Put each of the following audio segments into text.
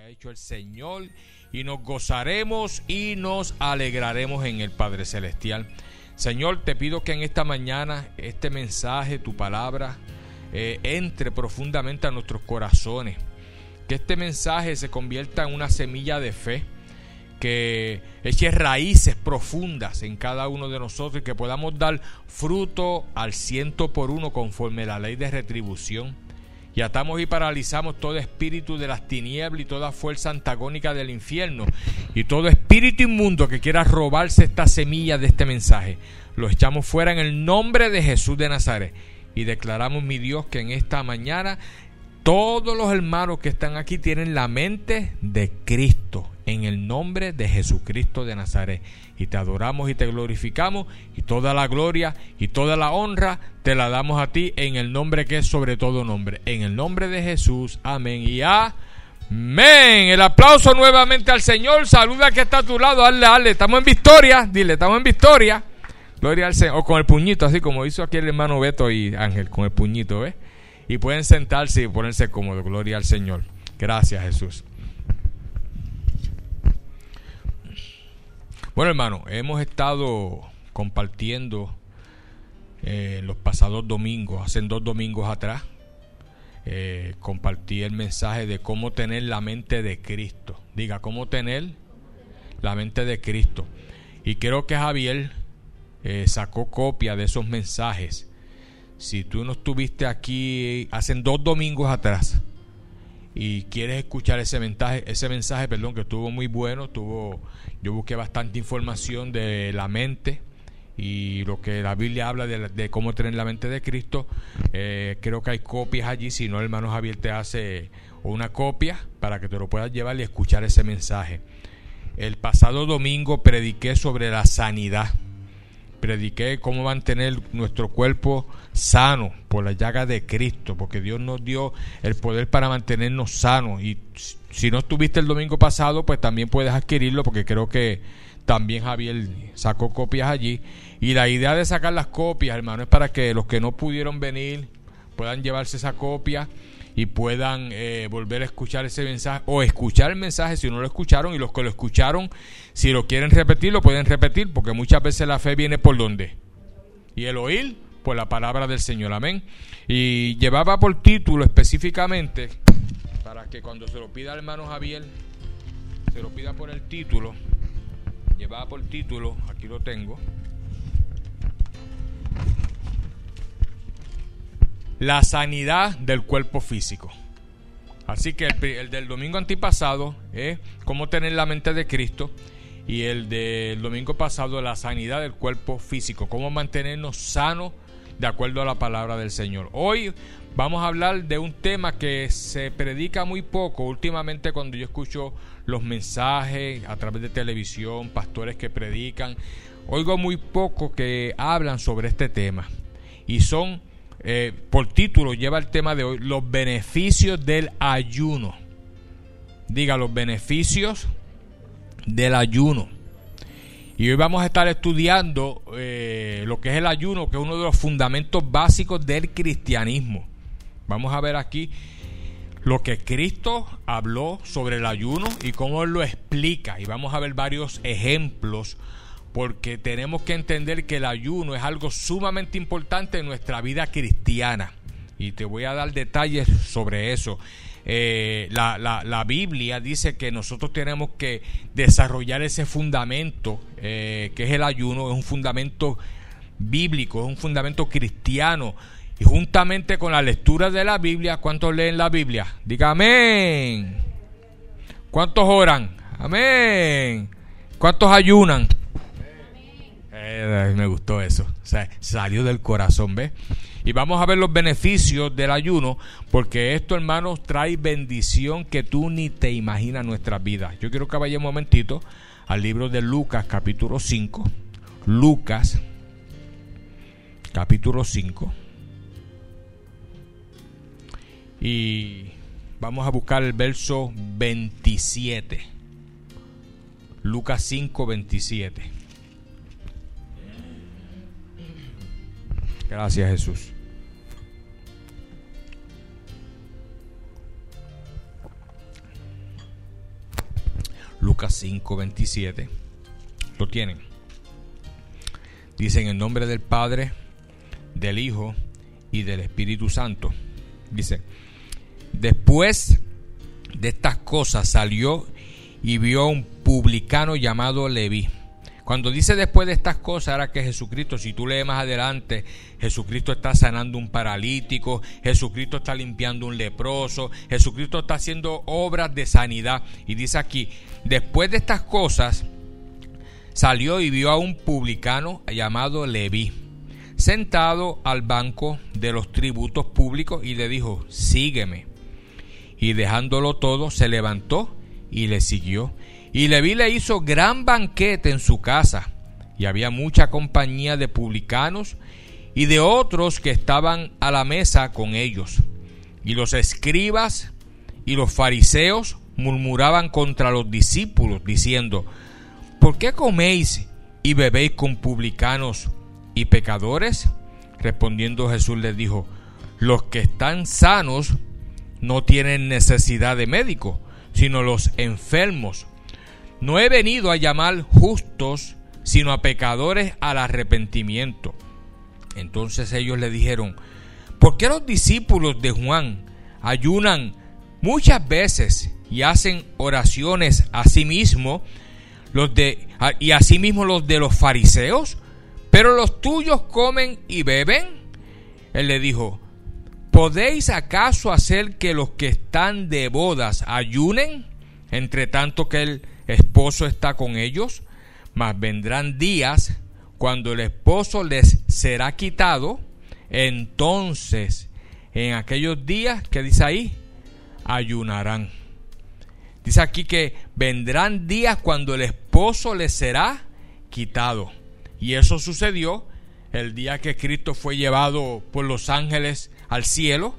ha hecho el Señor y nos gozaremos y nos alegraremos en el Padre Celestial. Señor, te pido que en esta mañana este mensaje, tu palabra, eh, entre profundamente a nuestros corazones. Que este mensaje se convierta en una semilla de fe, que eche raíces profundas en cada uno de nosotros y que podamos dar fruto al ciento por uno conforme la ley de retribución y atamos y paralizamos todo espíritu de las tinieblas y toda fuerza antagónica del infierno y todo espíritu inmundo que quiera robarse esta semilla de este mensaje. Lo echamos fuera en el nombre de Jesús de Nazaret y declaramos, mi Dios, que en esta mañana todos los hermanos que están aquí tienen la mente de Cristo en el nombre de Jesucristo de Nazaret. Y te adoramos y te glorificamos y toda la gloria y toda la honra te la damos a ti en el nombre que es sobre todo nombre. En el nombre de Jesús. Amén y amén. El aplauso nuevamente al Señor. Saluda que está a tu lado. Dale, dale. Estamos en victoria. Dile, estamos en victoria. Gloria al Señor. O con el puñito, así como hizo aquí el hermano Beto y Ángel, con el puñito, ¿ves? Y pueden sentarse y ponerse cómodos. Gloria al Señor. Gracias, Jesús. Bueno, hermano, hemos estado compartiendo eh, los pasados domingos, hace dos domingos atrás, eh, compartí el mensaje de cómo tener la mente de Cristo. Diga, cómo tener la mente de Cristo. Y creo que Javier eh, sacó copia de esos mensajes. Si tú no estuviste aquí hace dos domingos atrás, y quieres escuchar ese mensaje, ese mensaje, perdón, que estuvo muy bueno, tuvo, yo busqué bastante información de la mente y lo que la Biblia habla de, cómo tener la mente de Cristo. Eh, creo que hay copias allí, si no, hermano Javier te hace una copia para que te lo puedas llevar y escuchar ese mensaje. El pasado domingo prediqué sobre la sanidad prediqué cómo mantener nuestro cuerpo sano por la llaga de Cristo, porque Dios nos dio el poder para mantenernos sanos. Y si no estuviste el domingo pasado, pues también puedes adquirirlo, porque creo que también Javier sacó copias allí. Y la idea de sacar las copias, hermano, es para que los que no pudieron venir puedan llevarse esa copia y puedan eh, volver a escuchar ese mensaje o escuchar el mensaje si no lo escucharon y los que lo escucharon, si lo quieren repetir, lo pueden repetir porque muchas veces la fe viene por donde. Y el oír por la palabra del Señor, amén. Y llevaba por título específicamente, para que cuando se lo pida hermano Javier, se lo pida por el título, llevaba por título, aquí lo tengo, la sanidad del cuerpo físico. Así que el, del domingo antipasado es cómo tener la mente de Cristo y el del domingo pasado la sanidad del cuerpo físico, cómo mantenernos sanos de acuerdo a la palabra del Señor. Hoy vamos a hablar de un tema que se predica muy poco últimamente cuando yo escucho los mensajes a través de televisión, pastores que predican, oigo muy poco que hablan sobre este tema y son eh, por título lleva el tema de hoy, los beneficios del ayuno. Diga, los beneficios del ayuno. Y hoy vamos a estar estudiando eh, lo que es el ayuno, que es uno de los fundamentos básicos del cristianismo. Vamos a ver aquí lo que Cristo habló sobre el ayuno y cómo él lo explica. Y vamos a ver varios ejemplos porque tenemos que entender que el ayuno es algo sumamente importante en nuestra vida cristiana. Y te voy a dar detalles sobre eso. Eh, la, Biblia dice que nosotros tenemos que desarrollar ese fundamento eh, que es el ayuno, es un fundamento bíblico, es un fundamento cristiano. Y juntamente con la lectura de la Biblia, ¿cuántos leen la Biblia? Diga amén. ¿Cuántos oran? Amén. ¿Cuántos ayunan? Eh, me gustó eso. Salió del corazón, ¿ves? Y vamos a ver los beneficios del ayuno, porque esto, hermanos, trae bendición que tú ni te imaginas en nuestras vidas. Yo quiero que vaya un momentito al libro de Lucas, capítulo 5. Lucas, capítulo 5. Y vamos a buscar el verso 27. Lucas 5, 27. Gracias Jesús. Lucas 5, 27. Lo tienen. Dice en el nombre del Padre, del Hijo y del Espíritu Santo. Dice, después de estas cosas salió y vio a un publicano llamado Leví. Cuando dice después de estas cosas, era que Jesucristo, si tú lees más adelante, Jesucristo está sanando un paralítico, Jesucristo está limpiando un leproso, Jesucristo está haciendo obras de sanidad. Y dice aquí, después de estas cosas, salió y vio a un publicano llamado Leví, sentado al banco de los tributos públicos y le dijo, sígueme. Y dejándolo todo, se levantó y le siguió. Y Leví le hizo gran banquete en su casa, y había mucha compañía de publicanos y de otros que estaban a la mesa con ellos. Y los escribas y los fariseos murmuraban contra los discípulos, diciendo, ¿por qué coméis y bebéis con publicanos y pecadores? Respondiendo Jesús les dijo, los que están sanos no tienen necesidad de médico, sino los enfermos. No he venido a llamar justos, sino a pecadores al arrepentimiento. Entonces ellos le dijeron, ¿por qué los discípulos de Juan ayunan muchas veces y hacen oraciones a sí mismos los de, y asimismo los de los fariseos? Pero los tuyos comen y beben. Él le dijo, ¿podéis acaso hacer que los que están de bodas ayunen, entre tanto que el esposo está con ellos? Mas vendrán días cuando el esposo les será quitado, entonces en aquellos días, que dice ahí? Ayunarán. Dice aquí que vendrán días cuando el esposo les será quitado. Y eso sucedió el día que Cristo fue llevado por los ángeles al cielo,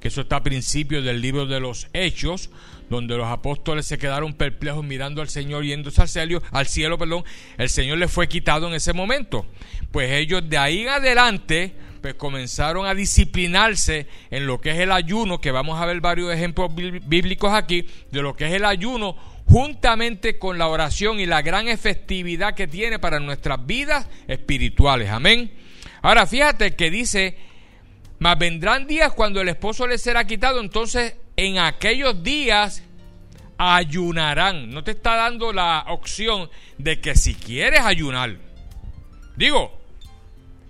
que eso está a principio del libro de los Hechos, donde los apóstoles se quedaron perplejos mirando al Señor yéndose al cielo, al cielo, perdón, el Señor les fue quitado en ese momento. Pues ellos de ahí en adelante pues comenzaron a disciplinarse en lo que es el ayuno, que vamos a ver varios ejemplos bíblicos aquí, de lo que es el ayuno, juntamente con la oración y la gran efectividad que tiene para nuestras vidas espirituales. Amén. Ahora fíjate que dice, mas vendrán días cuando el esposo les será quitado, entonces en aquellos días ayunarán. No te está dando la opción de que si quieres ayunar. Digo,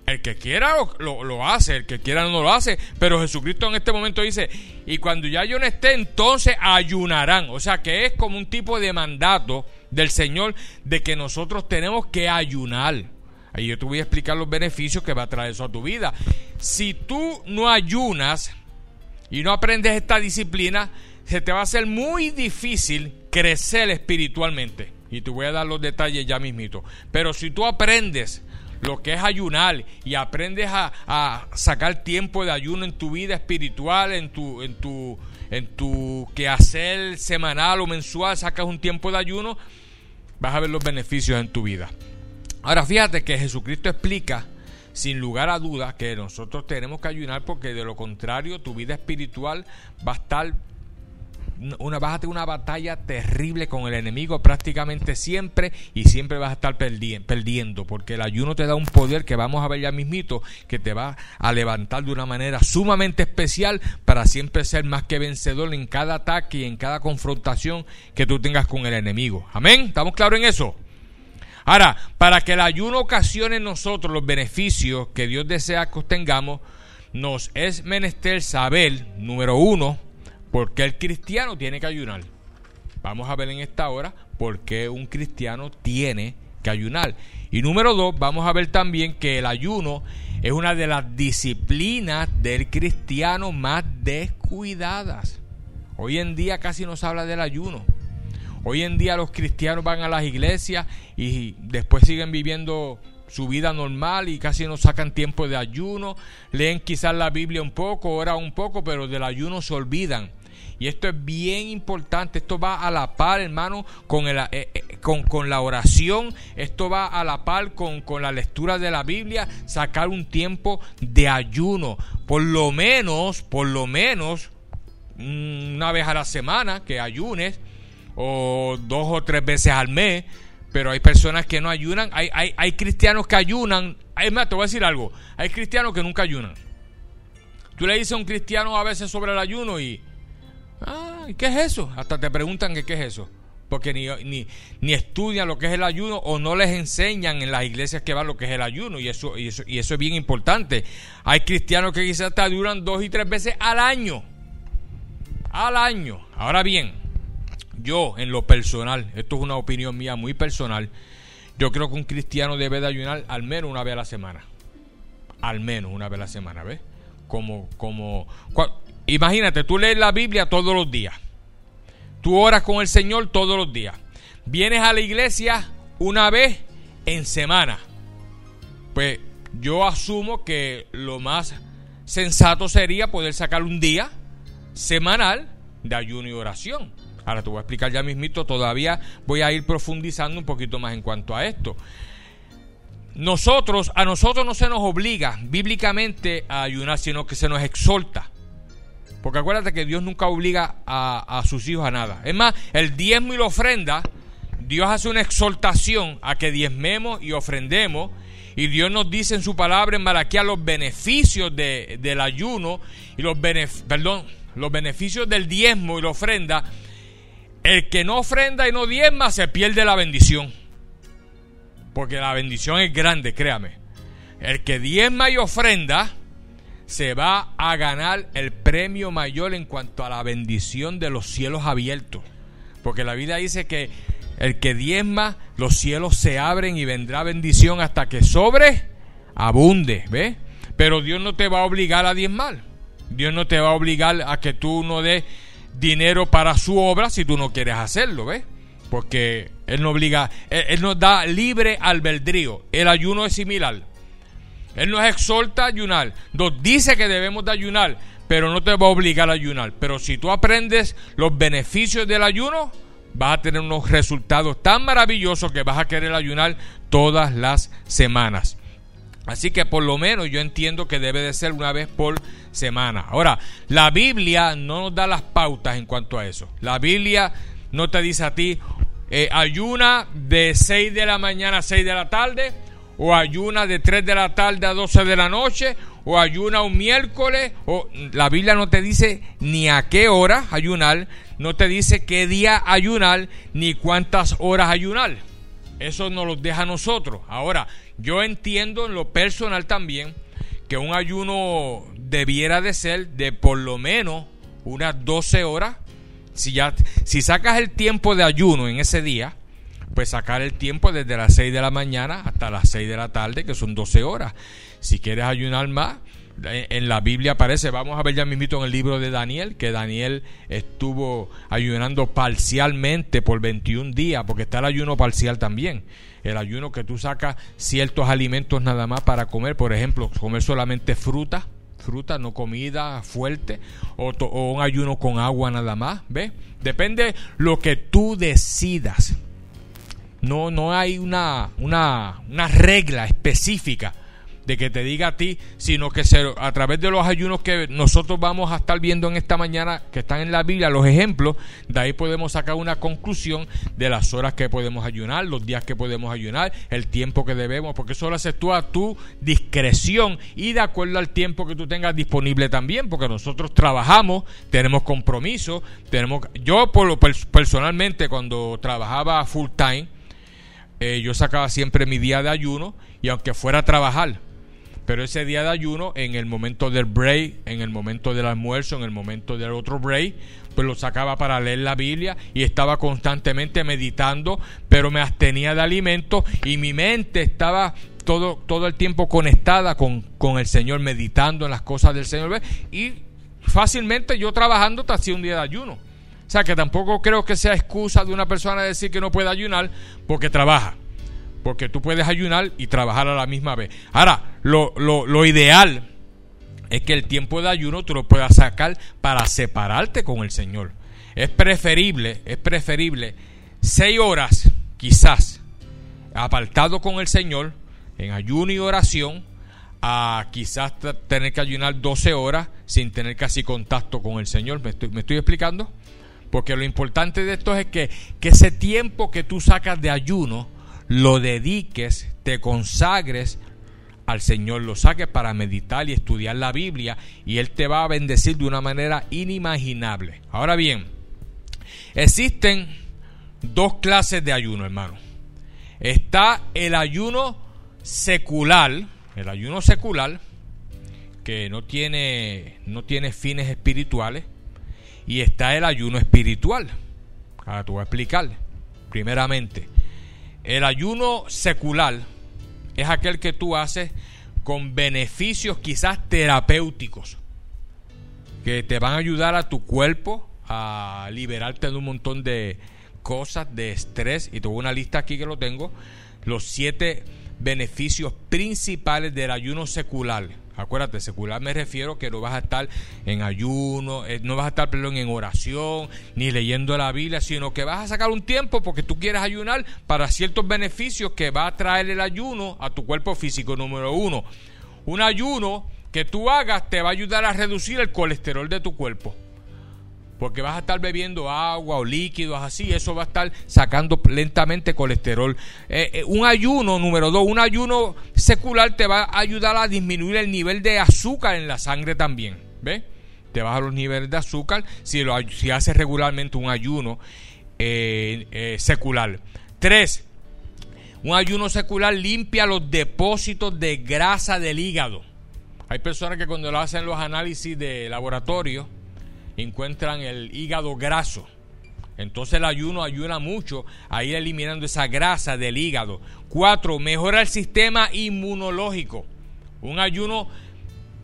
el que quiera lo, hace, el que quiera no lo hace. Pero Jesucristo en este momento dice, y cuando ya yo no esté, entonces ayunarán. O sea que es como un tipo de mandato del Señor de que nosotros tenemos que ayunar. Ahí yo te voy a explicar los beneficios que va a traer eso a tu vida. Si tú no ayunas, y no aprendes esta disciplina, se te va a hacer muy difícil crecer espiritualmente. Y te voy a dar los detalles ya mismito. Pero si tú aprendes lo que es ayunar y aprendes a, sacar tiempo de ayuno en tu vida espiritual, en tu, en tu, en tu quehacer semanal o mensual, sacas un tiempo de ayuno, vas a ver los beneficios en tu vida. Ahora fíjate que Jesucristo explica sin lugar a dudas que nosotros tenemos que ayunar porque de lo contrario tu vida espiritual va a estar una, una batalla terrible con el enemigo prácticamente siempre y siempre vas a estar perdiendo porque el ayuno te da un poder que vamos a ver ya mismito que te va a levantar de una manera sumamente especial para siempre ser más que vencedor en cada ataque y en cada confrontación que tú tengas con el enemigo. Amén. ¿Estamos claros en eso? Ahora, para que el ayuno ocasione en nosotros los beneficios que Dios desea que obtengamos, nos es menester saber, número uno, por qué el cristiano tiene que ayunar. Vamos a ver en esta hora por qué un cristiano tiene que ayunar. Y número dos, vamos a ver también que el ayuno es una de las disciplinas del cristiano más descuidadas. Hoy en día casi no se habla del ayuno. Hoy en día los cristianos van a las iglesias y después siguen viviendo su vida normal y casi no sacan tiempo de ayuno, leen quizás la Biblia un poco, oran un poco, pero del ayuno se olvidan. Y esto es bien importante, esto va a la par, hermano, con, el, eh, eh, con, la oración, esto va a la par con, con la lectura de la Biblia, sacar un tiempo de ayuno, por lo menos, por lo menos, una vez a la semana que ayunes, o dos o tres veces al mes, pero hay personas que no ayunan, hay, hay, hay cristianos que ayunan, es más, te voy a decir algo, hay cristianos que nunca ayunan. Tú le dices a un cristiano a veces sobre el ayuno y, ah, ¿qué es eso? Hasta te preguntan que qué es eso porque ni, ni, ni, estudian lo que es el ayuno o no les enseñan en las iglesias que van lo que es el ayuno y eso, y eso, y eso es bien importante. Hay cristianos que quizás hasta duran dos y tres veces al año. Al año. Ahora bien, yo en lo personal, esto es una opinión mía muy personal, yo creo que un cristiano debe de ayunar al menos una vez a la semana. Al menos una vez a la semana, ¿ves? Como, como, imagínate, tú lees la Biblia todos los días Tú oras con el Señor todos los días. Vienes a la iglesia una vez en semana. Pues yo asumo que lo más sensato sería poder sacar un día semanal de ayuno y oración. Ahora te voy a explicar ya mismito, todavía voy a ir profundizando un poquito más en cuanto a esto. Nosotros, a nosotros no se nos obliga bíblicamente a ayunar, sino que se nos exhorta. Porque acuérdate que Dios nunca obliga a, sus hijos a nada. Es más, el diezmo y la ofrenda, Dios hace una exhortación a que diezmemos y ofrendemos. Y Dios nos dice en su palabra en Malaquía los beneficios del ayuno y los, perdón, los beneficios del diezmo y la ofrenda. El que no ofrenda y no diezma se pierde la bendición. Porque la bendición es grande, créame. El que diezma y ofrenda se va a ganar el premio mayor en cuanto a la bendición de los cielos abiertos. Porque la vida dice que el que diezma, los cielos se abren y vendrá bendición hasta que sobre abunde, ¿ves? Pero Dios no te va a obligar a diezmar. Dios no te va a obligar a que tú no des dinero para su obra si tú no quieres hacerlo, ¿ves? Porque Él no obliga, Él, nos da libre albedrío. El ayuno es similar. Él nos exhorta a ayunar, nos dice que debemos de ayunar, pero no te va a obligar a ayunar. Pero si tú aprendes los beneficios del ayuno, vas a tener unos resultados tan maravillosos que vas a querer ayunar todas las semanas. Así que por lo menos yo entiendo que debe de ser una vez por semana. Ahora, la Biblia no nos da las pautas en cuanto a eso. La Biblia no te dice a ti, eh, ayuna de 6 de la mañana a 6 de la tarde o ayuna de 3 de la tarde a 12 de la noche, o ayuna un miércoles, o la Biblia no te dice ni a qué hora ayunar, no te dice qué día ayunar, ni cuántas horas ayunar. Eso nos lo deja a nosotros. Ahora, yo entiendo en lo personal también que un ayuno debiera de ser de por lo menos unas 12 horas. Si, ya, si sacas el tiempo de ayuno en ese día, pues sacar el tiempo desde las 6 de la mañana hasta las 6 de la tarde, que son 12 horas. Si quieres ayunar más, en la Biblia aparece, vamos a ver ya mismito en el libro de Daniel, que Daniel estuvo ayunando parcialmente por 21 días, porque está el ayuno parcial también. El ayuno que tú sacas ciertos alimentos nada más para comer, por ejemplo, comer solamente fruta, fruta, no comida fuerte, o, o un ayuno con agua nada más, ¿ves? Depende lo que tú decidas. No, no hay una, una, una regla específica de que te diga a ti, sino que a través de los ayunos que nosotros vamos a estar viendo en esta mañana, que están en la Biblia, los ejemplos, de ahí podemos sacar una conclusión de las horas que podemos ayunar, los días que podemos ayunar, el tiempo que debemos, porque eso lo haces tú a tu discreción y de acuerdo al tiempo que tú tengas disponible también, porque nosotros trabajamos, tenemos compromiso, tenemos, yo por personalmente cuando trabajaba full time, eh, yo sacaba siempre mi día de ayuno y aunque fuera a trabajar, pero ese día de ayuno, en el momento del break, en el momento del almuerzo, en el momento del otro break, pues lo sacaba para leer la Biblia y estaba constantemente meditando, pero me abstenía de alimentos y mi mente estaba todo, todo el tiempo conectada con, con el Señor, meditando en las cosas del Señor. Y fácilmente yo trabajando te hacía un día de ayuno. O sea que tampoco creo que sea excusa de una persona decir que no puede ayunar porque trabaja. Porque tú puedes ayunar y trabajar a la misma vez. Ahora, lo, lo, ideal es que el tiempo de ayuno tú lo puedas sacar para separarte con el Señor. Es preferible, es preferible seis horas, quizás, apartado con el Señor, en ayuno y oración, a quizás tener que ayunar 12 horas sin tener casi contacto con el Señor. ¿Me estoy, me estoy explicando? Porque lo importante de esto es que, que ese tiempo que tú sacas de ayuno, lo dediques, te consagres al Señor, lo saques para meditar y estudiar la Biblia y Él te va a bendecir de una manera inimaginable. Ahora bien, existen dos clases de ayuno, hermano. Está el ayuno secular, el ayuno secular, que no tiene, no tiene fines espirituales, y está el ayuno espiritual. Ahora te voy a explicar. Primeramente, el ayuno secular es aquel que tú haces con beneficios quizás terapéuticos, que te van a ayudar a tu cuerpo a liberarte de un montón de cosas, de estrés, y tengo una lista aquí que lo tengo, los siete beneficios principales del ayuno secular. Acuérdate, secular me refiero que no vas a estar en ayuno, eh, no vas a estar perdón, en oración, ni leyendo la Biblia, sino que vas a sacar un tiempo porque tú quieres ayunar para ciertos beneficios que va a traer el ayuno a tu cuerpo físico. Número uno, un ayuno que tú hagas te va a ayudar a reducir el colesterol de tu cuerpo porque vas a estar bebiendo agua o líquidos así, eso va a estar sacando lentamente colesterol. Eh, eh, un ayuno, número dos, un ayuno secular te va a ayudar a disminuir el nivel de azúcar en la sangre también, ¿ves? Te baja los niveles de azúcar si, lo, si haces regularmente un ayuno eh, secular. Tres, un ayuno secular limpia los depósitos de grasa del hígado. Hay personas que cuando lo hacen los análisis de laboratorio, encuentran el hígado graso. Entonces el ayuno ayuda mucho a ir eliminando esa grasa del hígado. Cuatro, mejora el sistema inmunológico. Un ayuno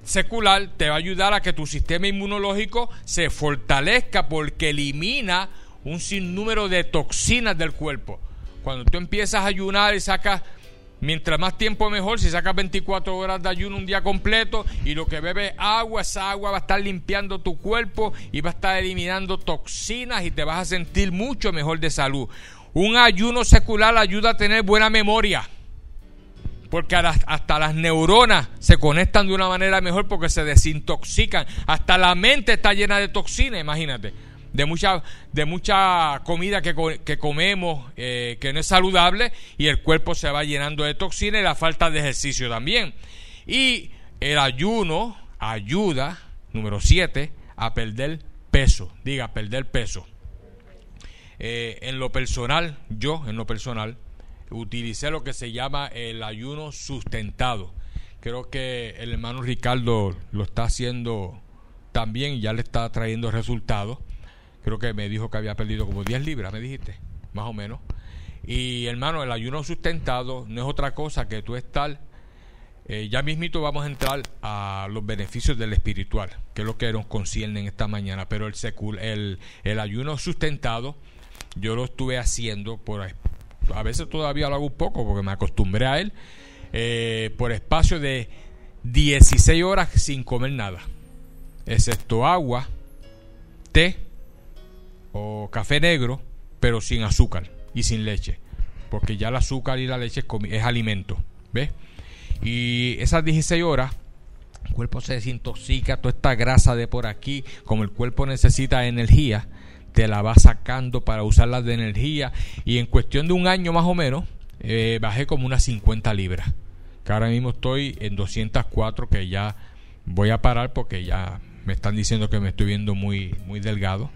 secular te va a ayudar a que tu sistema inmunológico se fortalezca porque elimina un sinnúmero de toxinas del cuerpo. Cuando tú empiezas a ayunar y sacas Mientras más tiempo mejor, si sacas 24 horas de ayuno un día completo y lo que bebes agua, esa agua va a estar limpiando tu cuerpo y va a estar eliminando toxinas y te vas a sentir mucho mejor de salud. Un ayuno secular ayuda a tener buena memoria. Porque hasta las neuronas se conectan de una manera mejor porque se desintoxican. Hasta la mente está llena de toxinas, imagínate de mucha, de mucha comida que, que comemos eh, que no es saludable y el cuerpo se va llenando de toxinas y la falta de ejercicio también. Y el ayuno ayuda, número 7, a perder peso. Diga, perder peso. Eh, en lo personal, yo en lo personal, utilicé lo que se llama el ayuno sustentado. Creo que el hermano Ricardo lo está haciendo también y ya le está trayendo resultados creo que me dijo que había perdido como 10 libras, me dijiste, más o menos. Y hermano, el ayuno sustentado no es otra cosa que tú estar, eh, ya mismito vamos a entrar a los beneficios del espiritual, que es lo que nos concierne en esta mañana, pero el, el, el ayuno sustentado yo lo estuve haciendo por, a veces todavía lo hago un poco porque me acostumbré a él, eh, por espacio de 16 horas sin comer nada, excepto agua, té, o café negro, pero sin azúcar y sin leche, porque ya el azúcar y la leche es, alimento, ¿ves? Y esas 16 horas, el cuerpo se desintoxica, toda esta grasa de por aquí, como el cuerpo necesita energía, te la va sacando para usarla de energía. Y en cuestión de un año más o menos, eh, bajé como unas 50 libras, que ahora mismo estoy en 204, que ya voy a parar porque ya me están diciendo que me estoy viendo muy, muy delgado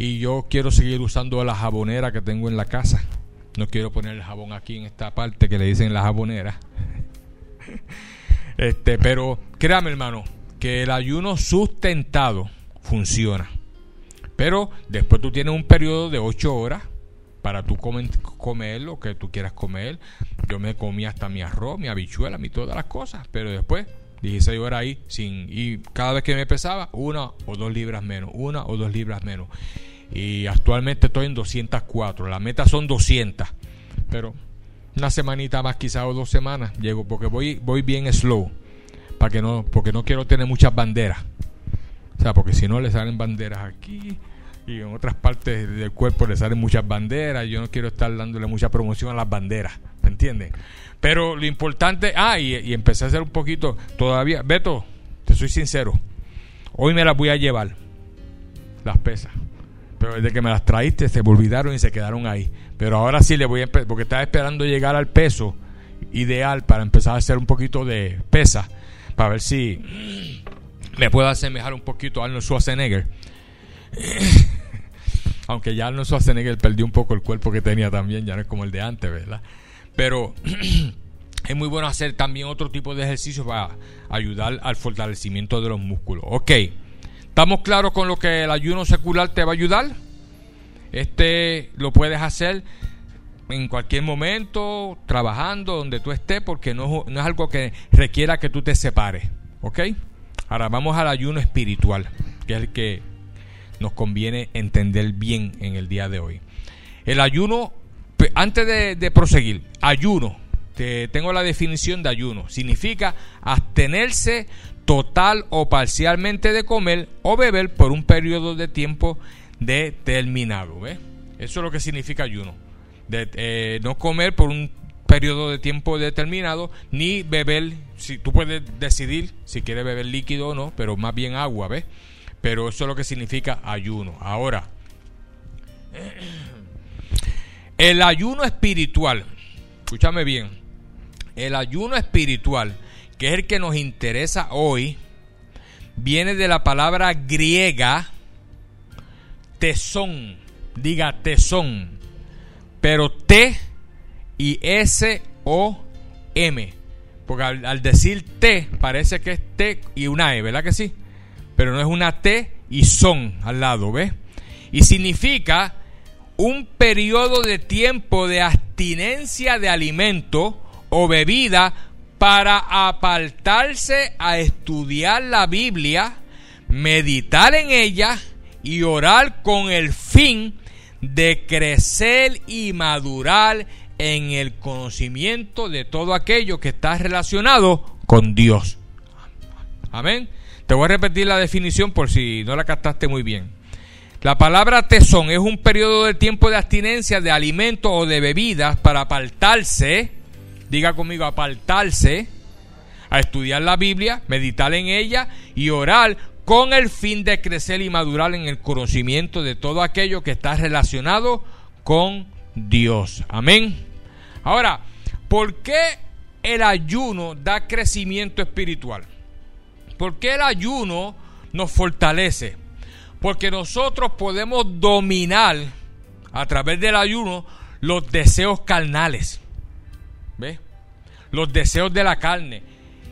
y yo quiero seguir usando la jabonera que tengo en la casa. No quiero poner el jabón aquí en esta parte que le dicen la jabonera. Este, pero créame, hermano, que el ayuno sustentado funciona. Pero después tú tienes un periodo de 8 horas para tú comer, lo que tú quieras comer. Yo me comí hasta mi arroz, mi habichuela, mi todas las cosas. Pero después 16 horas ahí sin y cada vez que me pesaba una o dos libras menos, una o dos libras menos. Y actualmente estoy en 204, la meta son 200, pero una semanita más quizás o dos semanas llego porque voy voy bien slow para que no porque no quiero tener muchas banderas. O sea, porque si no le salen banderas aquí y en otras partes del cuerpo le salen muchas banderas, yo no quiero estar dándole mucha promoción a las banderas, ¿me entienden? Pero lo importante, ah, y, empecé a hacer un poquito, todavía, Beto, te soy sincero, hoy me las voy a llevar, las pesas. Pero desde que me las traíste se me olvidaron y se quedaron ahí. Pero ahora sí le voy a porque estaba esperando llegar al peso ideal para empezar a hacer un poquito de pesa, para ver si me puedo asemejar un poquito a Arnold Schwarzenegger. Aunque ya Arnold Schwarzenegger perdió un poco el cuerpo que tenía también, ya no es como el de antes, ¿verdad? Pero es muy bueno hacer también otro tipo de ejercicios para ayudar al fortalecimiento de los músculos. Ok, ¿estamos claros con lo que el ayuno secular te va a ayudar? Este lo puedes hacer en cualquier momento, trabajando, donde tú estés, porque no, no es algo que requiera que tú te separes. ¿Ok? Ahora vamos al ayuno espiritual, que es el que nos conviene entender bien en el día de hoy. El ayuno, antes de, proseguir, ayuno, te, tengo la definición de ayuno, significa abstenerse total o parcialmente de comer o beber por un periodo de tiempo determinado. Eso es lo que significa ayuno. De, eh, no comer por un periodo de tiempo determinado, ni beber, si tú puedes decidir si quieres beber líquido o no, pero más bien agua, ¿ves? Pero eso es lo que significa ayuno. Ahora, el ayuno espiritual, escúchame bien, el ayuno espiritual, que es el que nos interesa hoy, viene de la palabra griega tesón, diga tesón, pero T y S O M, porque al, decir T parece que es T y una E, ¿verdad que sí? pero no es una T y son al lado, ¿ves? Y significa un periodo de tiempo de abstinencia de alimento o bebida para apartarse a estudiar la Biblia, meditar en ella y orar con el fin de crecer y madurar en el conocimiento de todo aquello que está relacionado con Dios. Amén. Te voy a repetir la definición por si no la captaste muy bien. La palabra tesón es un periodo de tiempo de abstinencia de alimentos o de bebidas para apartarse, diga conmigo, apartarse, a estudiar la Biblia, meditar en ella y orar con el fin de crecer y madurar en el conocimiento de todo aquello que está relacionado con Dios. Amén. Ahora, ¿por qué el ayuno da crecimiento espiritual? ¿Por qué el ayuno nos fortalece? Porque nosotros podemos dominar a través del ayuno los deseos carnales. ¿Ves? Los deseos de la carne.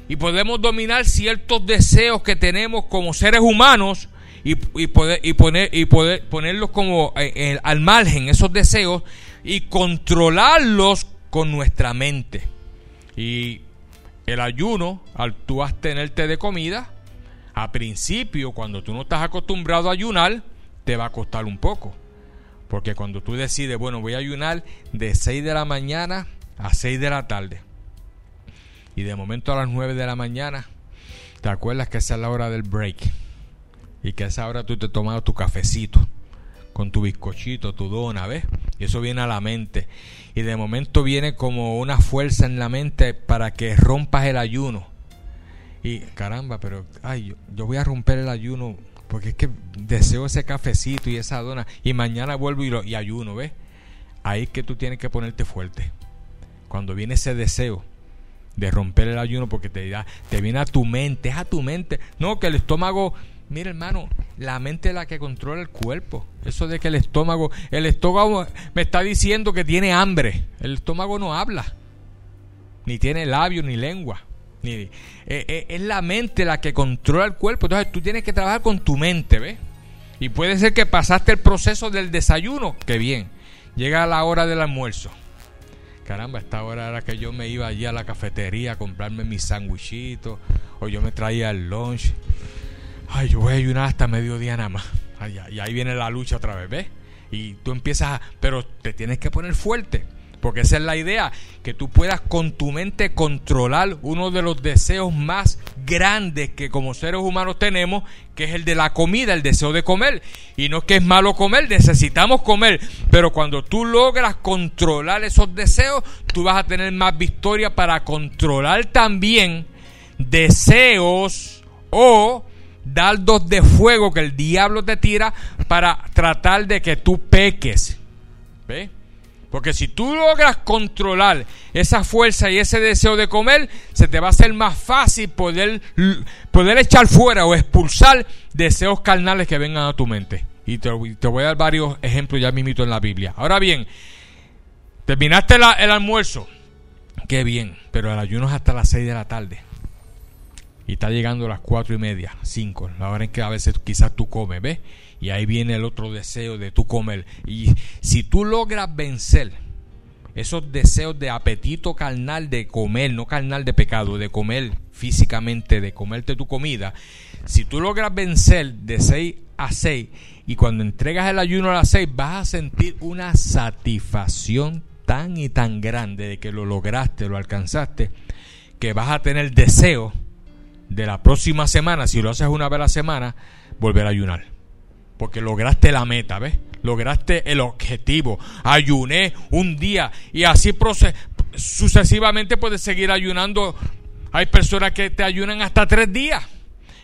Y podemos dominar ciertos deseos que tenemos como seres humanos y, poder, y poner, y poder ponerlos como eh, eh, al margen, esos deseos, y controlarlos con nuestra mente. Y el ayuno, al tú abstenerte de comida, a principio, cuando tú no estás acostumbrado a ayunar, te va a costar un poco. Porque cuando tú decides, bueno, voy a ayunar de 6 de la mañana a 6 de la tarde. Y de momento a las 9 de la mañana, te acuerdas que esa es la hora del break. Y que a esa hora tú te tomas tu cafecito con tu bizcochito, tu dona, ¿ves? Y eso viene a la mente. Y de momento viene como una fuerza en la mente para que rompas el ayuno. Y caramba, pero ay, yo, voy a romper el ayuno porque es que deseo ese cafecito y esa dona y mañana vuelvo y, y ayuno, ¿ves? Ahí es que tú tienes que ponerte fuerte. Cuando viene ese deseo de romper el ayuno porque te, te viene a tu mente, es a tu mente. No, que el estómago Mira, hermano, la mente es la que controla el cuerpo. Eso de que el estómago, el estómago me está diciendo que tiene hambre. El estómago no habla, ni tiene labio ni lengua. Ni, eh, eh, es la mente la que controla el cuerpo. Entonces tú tienes que trabajar con tu mente, ¿ves? Y puede ser que pasaste el proceso del desayuno, que bien. Llega la hora del almuerzo. Caramba, esta hora era que yo me iba allí a la cafetería a comprarme mis sandwichitos, o yo me traía el lunch ay, yo voy a ayunar hasta mediodía nada más. y ahí viene la lucha otra vez, ¿ves? Y tú empiezas a, pero te tienes que poner fuerte. Porque esa es la idea, que tú puedas con tu mente controlar uno de los deseos más grandes que como seres humanos tenemos, que es el de la comida, el deseo de comer. Y no es que es malo comer, necesitamos comer. Pero cuando tú logras controlar esos deseos, tú vas a tener más victoria para controlar también deseos o dardos de fuego que el diablo te tira para tratar de que tú peques. ¿Ve? Porque si tú logras controlar esa fuerza y ese deseo de comer, se te va a hacer más fácil poder, poder echar fuera o expulsar deseos carnales que vengan a tu mente. Y te, voy a dar varios ejemplos ya mismito en la Biblia. Ahora bien, terminaste el almuerzo. Qué bien, pero el ayuno es hasta las 6 de la tarde. Y está llegando a las cuatro y media, 5, la hora en que a veces quizás tú comes, ¿ves? Y ahí viene el otro deseo de tú comer. Y si tú logras vencer esos deseos de apetito carnal de comer, no carnal de pecado, de comer físicamente, de comerte tu comida, si tú logras vencer de 6 a 6 y cuando entregas el ayuno a las 6 vas a sentir una satisfacción tan y tan grande de que lo lograste, lo alcanzaste, que vas a tener deseo de la próxima semana, si lo haces una vez a la semana, volver a ayunar. Porque lograste la meta, ¿ves? Lograste el objetivo. Ayuné un día y así sucesivamente puedes seguir ayunando. Hay personas que te ayunan hasta tres días.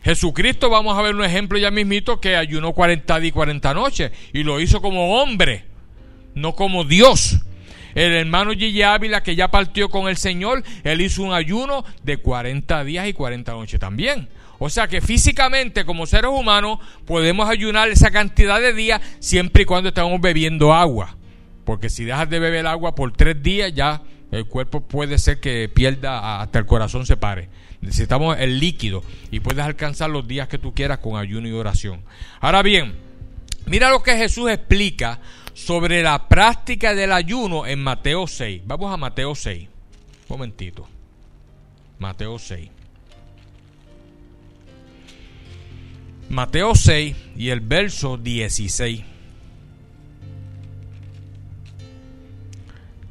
Jesucristo, vamos a ver un ejemplo ya mismito, que ayunó 40 días y 40 noches y lo hizo como hombre, no como Dios. El hermano Gigi Ávila, que ya partió con el Señor, él hizo un ayuno de 40 días y 40 noches también. O sea que físicamente como seres humanos podemos ayunar esa cantidad de días siempre y cuando estamos bebiendo agua. Porque si dejas de beber agua por tres días ya el cuerpo puede ser que pierda hasta el corazón se pare. Necesitamos el líquido y puedes alcanzar los días que tú quieras con ayuno y oración. Ahora bien, mira lo que Jesús explica sobre la práctica del ayuno en Mateo 6. Vamos a Mateo 6. Un momentito. Mateo 6. Mateo 6 y el verso 16.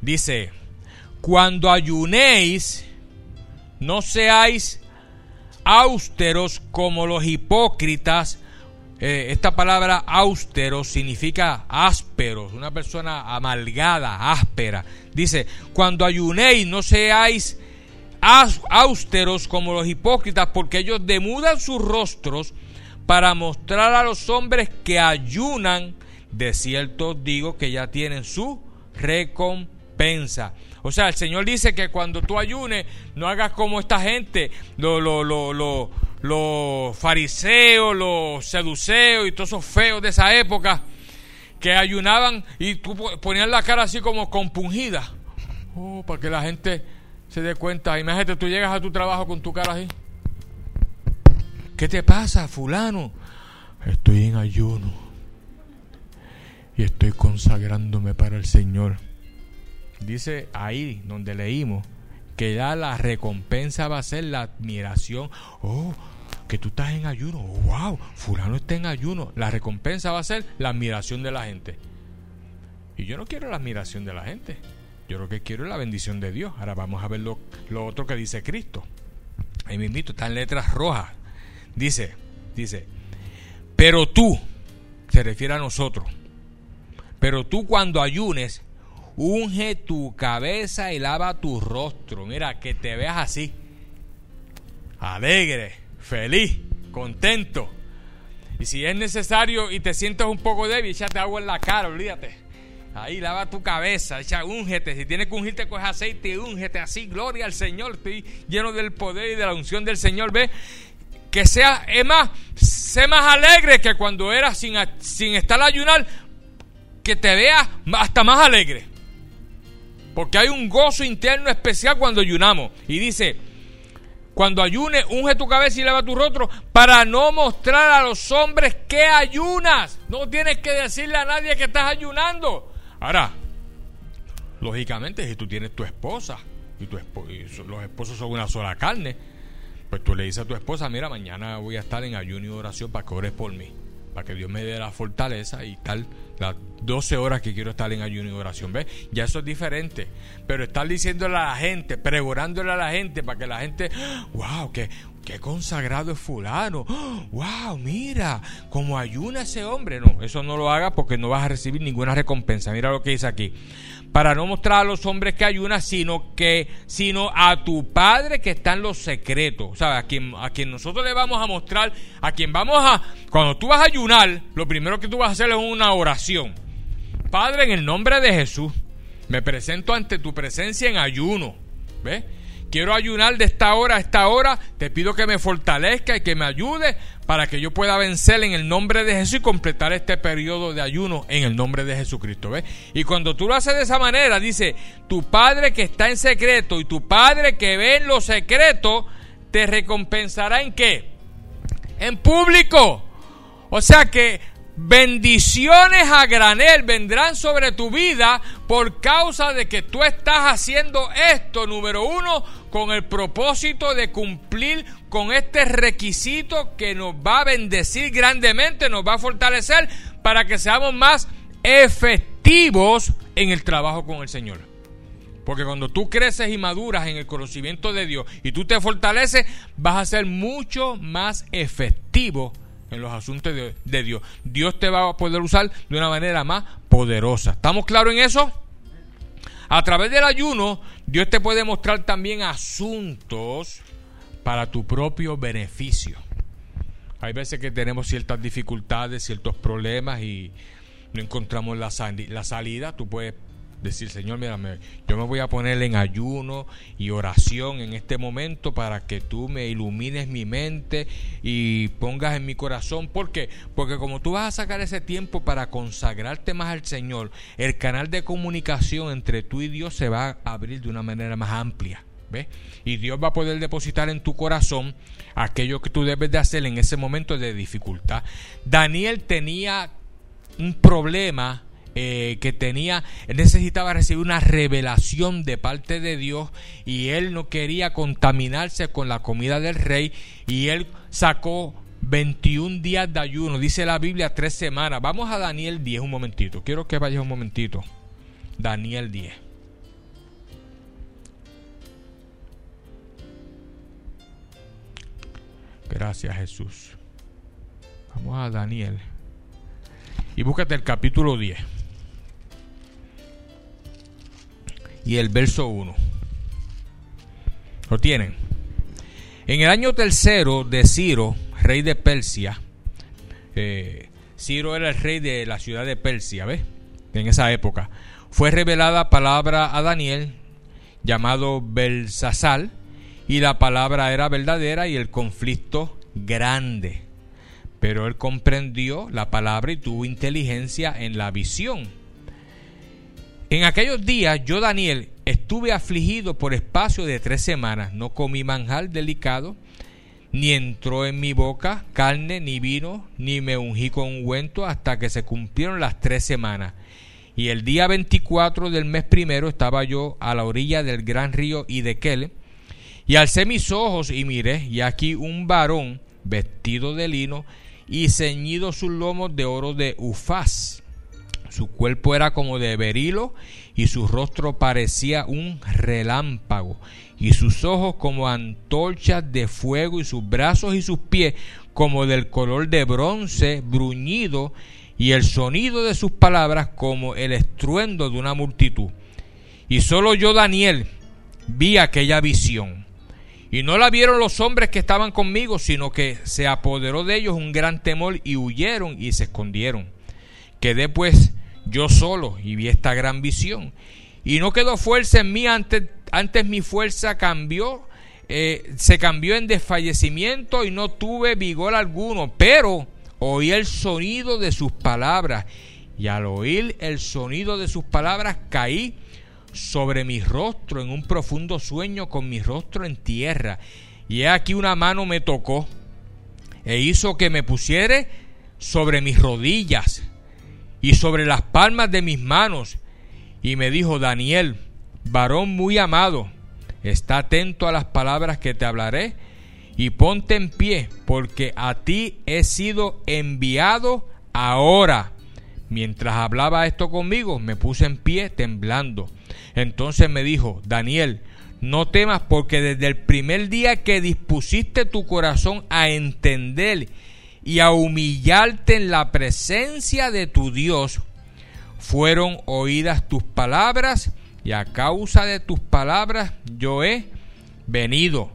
Dice, cuando ayunéis, no seáis austeros como los hipócritas. Eh, esta palabra austero significa ásperos, una persona amalgada, áspera. Dice, cuando ayunéis, no seáis austeros como los hipócritas, porque ellos demudan sus rostros para mostrar a los hombres que ayunan, de cierto digo que ya tienen su recompensa. O sea, el Señor dice que cuando tú ayunes, no hagas como esta gente, los lo, fariseos, los seduceos y todos esos feos de esa época, que ayunaban y tú ponías la cara así como compungida. Oh, para que la gente se dé cuenta. Imagínate, tú llegas a tu trabajo con tu cara así. ¿Qué te pasa, fulano? Estoy en ayuno y estoy consagrándome para el Señor. Dice ahí donde leímos que ya la recompensa va a ser la admiración. Oh, que tú estás en ayuno. Wow, fulano está en ayuno. La recompensa va a ser la admiración de la gente. Y yo no quiero la admiración de la gente. Yo lo que quiero es la bendición de Dios. Ahora vamos a ver lo, lo otro que dice Cristo. Ahí mismito, está en letras rojas. Dice, dice, pero tú, se refiere a nosotros, pero tú cuando ayunes, unge tu cabeza y lava tu rostro. Mira, que te veas así, alegre, feliz, contento. Y si es necesario y te sientes un poco débil, échate agua en la cara, olvídate. Ahí lava tu cabeza, echa, úngete. Si tienes que ungirte, coge aceite y úngete así. Gloria al Señor. Estoy lleno del poder y de la unción del Señor. Ve que sea, es más, sé más alegre que cuando eras sin, sin estar ayunar, que te veas hasta más alegre. Porque hay un gozo interno especial cuando ayunamos. Y dice, cuando ayunes, unge tu cabeza y lava tu rostro para no mostrar a los hombres que ayunas. No tienes que decirle a nadie que estás ayunando. Ahora, lógicamente, si tú tienes tu esposa y, tu y los esposos son una sola carne, pues tú le dices a tu esposa, mira, mañana voy a estar en ayuno y oración para que ores por mí, para que Dios me dé la fortaleza y tal las 12 horas que quiero estar en ayuno y oración. ¿Ves? Ya eso es diferente. Pero estar diciéndole a la gente, pregorándole a la gente para que la gente, wow, que qué consagrado es fulano. ¡Wow! Mira, como ayuna ese hombre. No, eso no lo hagas porque no vas a recibir ninguna recompensa. Mira lo que dice aquí. Para no mostrar a los hombres que ayunan, sino que, sino a tu padre que está en los secretos. Sea, a quien, a quien nosotros le vamos a mostrar, a quien vamos a. Cuando tú vas a ayunar, lo primero que tú vas a hacer es una oración. Padre, en el nombre de Jesús, me presento ante tu presencia en ayuno. ¿Ves? Quiero ayunar de esta hora a esta hora, te pido que me fortalezca y que me ayude para que yo pueda vencer en el nombre de Jesús y completar este periodo de ayuno en el nombre de Jesucristo. ¿ves? Y cuando tú lo haces de esa manera, dice, tu Padre que está en secreto y tu Padre que ve en lo secreto, te recompensará en qué? En público. O sea que bendiciones a granel vendrán sobre tu vida por causa de que tú estás haciendo esto, número uno, con el propósito de cumplir con este requisito que nos va a bendecir grandemente, nos va a fortalecer para que seamos más efectivos en el trabajo con el Señor. Porque cuando tú creces y maduras en el conocimiento de Dios y tú te fortaleces, vas a ser mucho más efectivo en los asuntos de, Dios. Dios te va a poder usar de una manera más poderosa. ¿Estamos claros en eso? A través del ayuno, Dios te puede mostrar también asuntos para tu propio beneficio. Hay veces que tenemos ciertas dificultades, ciertos problemas y no encontramos la, salida. Tú puedes decir, Señor, mira, yo me voy a poner en ayuno y oración en este momento para que tú me ilumines mi mente y pongas en mi corazón. ¿Por qué? Porque como tú vas a sacar ese tiempo para consagrarte más al Señor, el canal de comunicación entre tú y Dios se va a abrir de una manera más amplia. ¿Ves? Y Dios va a poder depositar en tu corazón aquello que tú debes de hacer en ese momento de dificultad. Daniel tenía un problema eh, que tenía, necesitaba recibir una revelación de parte de Dios y él no quería contaminarse con la comida del rey y él sacó 21 días de ayuno, dice la Biblia tres semanas. Vamos a Daniel 10 un momentito, quiero que vayas un momentito. Daniel 10. Gracias Jesús. Vamos a Daniel. Y búscate el capítulo 10. Y el verso 1. ¿Lo tienen? En el año tercero de Ciro, rey de Persia, eh, Ciro era el rey de la ciudad de Persia, ¿ves? En esa época. Fue revelada palabra a Daniel, llamado Belsasal, y la palabra era verdadera y el conflicto grande. Pero él comprendió la palabra y tuvo inteligencia en la visión en aquellos días yo, Daniel, estuve afligido por espacio de tres semanas. No comí manjar delicado, ni entró en mi boca carne ni vino, ni me ungí con ungüento hasta que se cumplieron las tres semanas. Y el día 24 del mes primero estaba yo a la orilla del gran río Idekel, y alcé mis ojos y miré, y aquí un varón vestido de lino y ceñido sus lomos de oro de Ufaz su cuerpo era como de berilo y su rostro parecía un relámpago y sus ojos como antorchas de fuego y sus brazos y sus pies como del color de bronce bruñido y el sonido de sus palabras como el estruendo de una multitud. Y solo yo, Daniel, vi aquella visión. Y no la vieron los hombres que estaban conmigo, sino que se apoderó de ellos un gran temor y huyeron y se escondieron. Quedé pues yo solo y vi esta gran visión. Y no quedó fuerza en mí, antes, antes mi fuerza cambió, eh, se cambió en desfallecimiento y no tuve vigor alguno, pero oí el sonido de sus palabras y al oír el sonido de sus palabras caí sobre mi rostro en un profundo sueño con mi rostro en tierra. Y he aquí una mano me tocó e hizo que me pusiere sobre mis rodillas y sobre las palmas de mis manos. Y me dijo, Daniel, varón muy amado, está atento a las palabras que te hablaré y ponte en pie, porque a ti he sido enviado ahora. Mientras hablaba esto conmigo, me puse en pie temblando. Entonces me dijo, Daniel, no temas porque desde el primer día que dispusiste tu corazón a entender y a humillarte en la presencia de tu Dios, fueron oídas tus palabras y a causa de tus palabras yo he venido.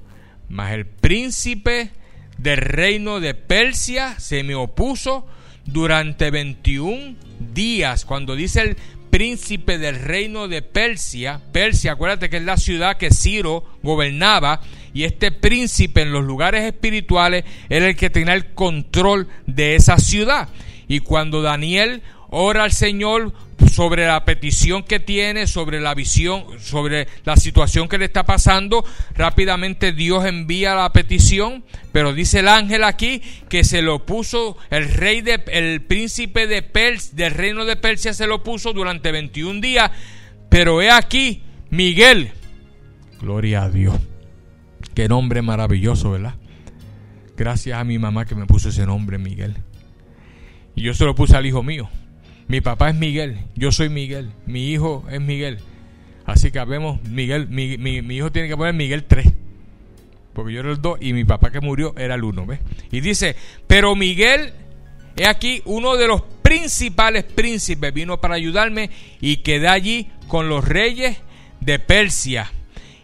Mas el príncipe del reino de Persia se me opuso durante 21 días. Cuando dice el príncipe del reino de Persia, Persia, acuérdate que es la ciudad que Ciro gobernaba, y este príncipe en los lugares espirituales era el que tenía el control de esa ciudad. Y cuando Daniel ora al Señor sobre la petición que tiene, sobre la visión, sobre la situación que le está pasando. Rápidamente Dios envía la petición, pero dice el ángel aquí que se lo puso el rey de el príncipe de Persia, del reino de Persia se lo puso durante 21 días, pero he aquí Miguel. Gloria a Dios. Qué nombre maravilloso, ¿verdad? Gracias a mi mamá que me puso ese nombre, Miguel. Y yo se lo puse al hijo mío. Mi papá es Miguel, yo soy Miguel, mi hijo es Miguel. Así que vemos, Miguel, mi, mi, hijo tiene que poner Miguel 3. Porque yo era el 2 y mi papá que murió era el 1. ¿ves? Y dice, pero Miguel es aquí uno de los principales príncipes, vino para ayudarme y quedé allí con los reyes de Persia.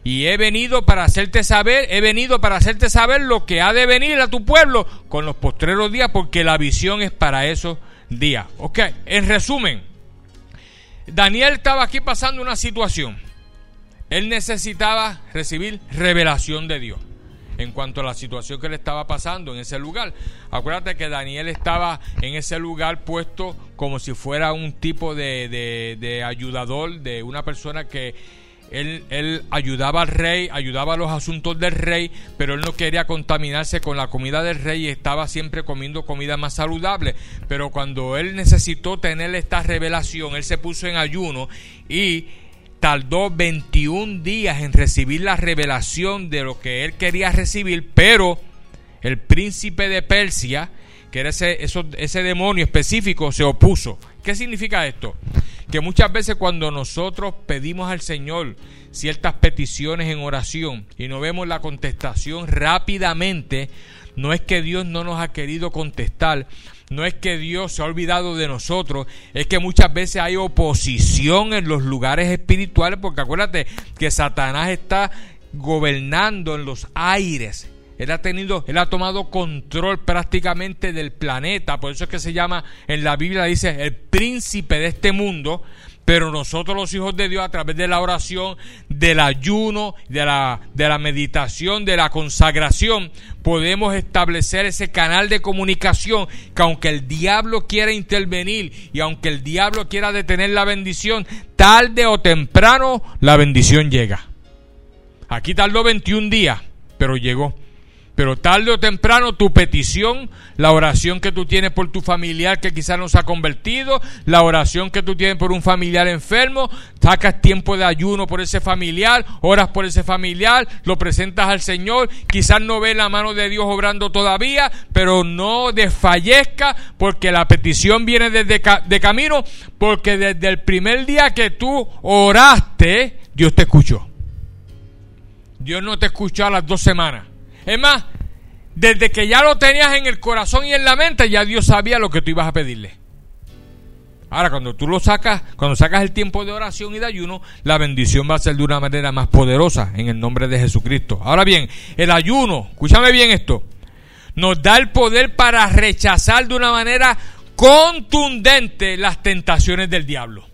Y he venido para hacerte saber, he venido para hacerte saber lo que ha de venir a tu pueblo con los postreros días, porque la visión es para eso día. Ok, en resumen, Daniel estaba aquí pasando una situación. Él necesitaba recibir revelación de Dios en cuanto a la situación que le estaba pasando en ese lugar. Acuérdate que Daniel estaba en ese lugar puesto como si fuera un tipo de, de, de ayudador, de una persona que él, ayudaba al rey, ayudaba a los asuntos del rey, pero él no quería contaminarse con la comida del rey y estaba siempre comiendo comida más saludable. Pero cuando él necesitó tener esta revelación, él se puso en ayuno y tardó 21 días en recibir la revelación de lo que él quería recibir, pero el príncipe de Persia, que era ese, ese demonio específico, se opuso. ¿Qué significa esto? Que muchas veces cuando nosotros pedimos al Señor ciertas peticiones en oración y no vemos la contestación rápidamente, no es que Dios no nos ha querido contestar, no es que Dios se ha olvidado de nosotros, es que muchas veces hay oposición en los lugares espirituales, porque acuérdate que Satanás está gobernando en los aires él ha tenido, él ha tomado control prácticamente del planeta, por eso es que se llama en la Biblia dice el príncipe de este mundo, pero nosotros los hijos de Dios a través de la oración, del ayuno, de la, de la meditación, de la consagración, podemos establecer ese canal de comunicación que aunque el diablo quiera intervenir y aunque el diablo quiera detener la bendición, tarde o temprano la bendición llega. Aquí tardó 21 días, pero llegó. Pero tarde o temprano tu petición, la oración que tú tienes por tu familiar que quizás no se ha convertido, la oración que tú tienes por un familiar enfermo, sacas tiempo de ayuno por ese familiar, oras por ese familiar, lo presentas al Señor, quizás no ve la mano de Dios obrando todavía, pero no desfallezca porque la petición viene desde de camino, porque desde el primer día que tú oraste, Dios te escuchó. Dios no te escuchó a las dos semanas. Es más, desde que ya lo tenías en el corazón y en la mente, ya Dios sabía lo que tú ibas a pedirle. Ahora, cuando tú lo sacas, cuando sacas el tiempo de oración y de ayuno, la bendición va a ser de una manera más poderosa en el nombre de Jesucristo. Ahora bien, el ayuno, escúchame bien esto, nos da el poder para rechazar de una manera contundente las tentaciones del diablo.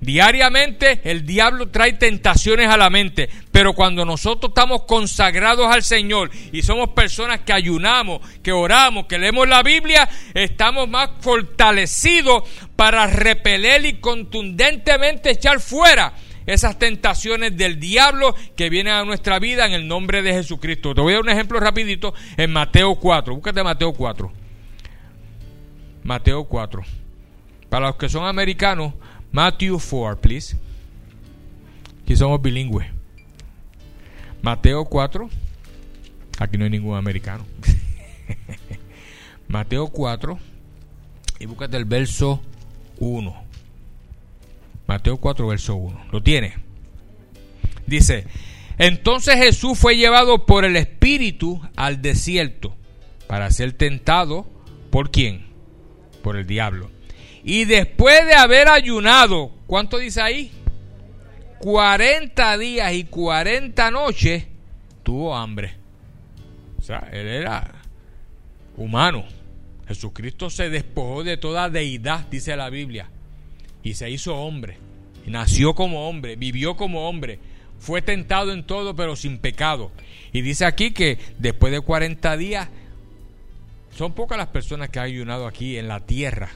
Diariamente el diablo trae tentaciones a la mente, pero cuando nosotros estamos consagrados al Señor y somos personas que ayunamos, que oramos, que leemos la Biblia, estamos más fortalecidos para repeler y contundentemente echar fuera esas tentaciones del diablo que vienen a nuestra vida en el nombre de Jesucristo. Te voy a dar un ejemplo rapidito en Mateo 4. Búscate Mateo 4. Mateo 4. Para los que son americanos, Matthew 4, please. Aquí somos bilingües. Mateo 4. Aquí no hay ningún americano. Mateo 4. y búscate el verso 1. Mateo 4, verso 1. ¿Lo tiene? Dice, entonces Jesús fue llevado por el Espíritu al desierto para ser tentado por quién? Por el diablo. Y después de haber ayunado, ¿cuánto dice ahí? 40 días y 40 noches, tuvo hambre. O sea, él era humano. Jesucristo se despojó de toda deidad, dice la Biblia, y se hizo hombre. Nació como hombre, vivió como hombre, fue tentado en todo, pero sin pecado. Y dice aquí que después de 40 días, son pocas las personas que han ayunado aquí en la tierra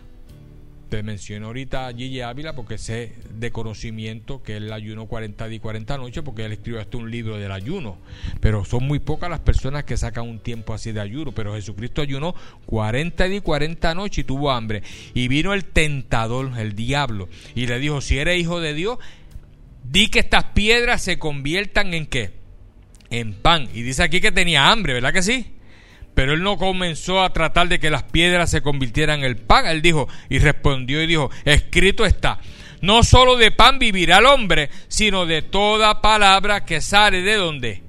te menciono ahorita a Gigi Ávila porque sé de conocimiento que él ayunó 40 días y 40 noches porque él escribió hasta un libro del ayuno. Pero son muy pocas las personas que sacan un tiempo así de ayuno. Pero Jesucristo ayunó 40 días y 40 noches y tuvo hambre. Y vino el tentador, el diablo, y le dijo, si eres hijo de Dios, di que estas piedras se conviertan en qué? En pan. Y dice aquí que tenía hambre, ¿verdad que sí? Pero él no comenzó a tratar de que las piedras se convirtieran en el pan. Él dijo y respondió y dijo, escrito está, no solo de pan vivirá el hombre, sino de toda palabra que sale de donde?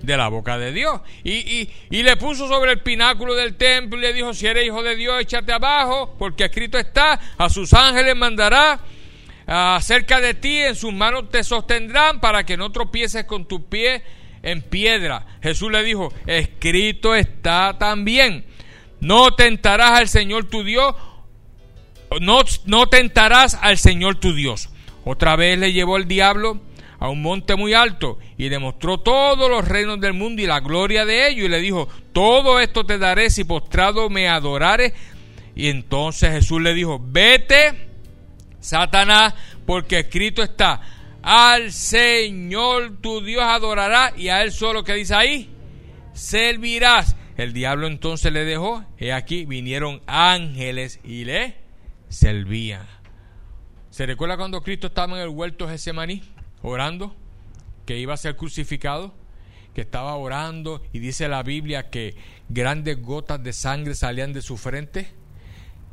De la boca de Dios. Y, y, le puso sobre el pináculo del templo y le dijo, si eres hijo de Dios, échate abajo, porque escrito está, a sus ángeles mandará acerca de ti, en sus manos te sostendrán para que no tropieces con tu pie en piedra. Jesús le dijo, escrito está también, no tentarás al Señor tu Dios, no, no tentarás al Señor tu Dios. Otra vez le llevó el diablo a un monte muy alto y le mostró todos los reinos del mundo y la gloria de ellos y le dijo, todo esto te daré si postrado me adorares. Y entonces Jesús le dijo, vete, Satanás, porque escrito está, al Señor tu Dios adorará y a Él solo que dice ahí, servirás. El diablo entonces le dejó, y aquí vinieron ángeles y le servían. ¿Se recuerda cuando Cristo estaba en el huerto de orando que iba a ser crucificado? Que estaba orando y dice la Biblia que grandes gotas de sangre salían de su frente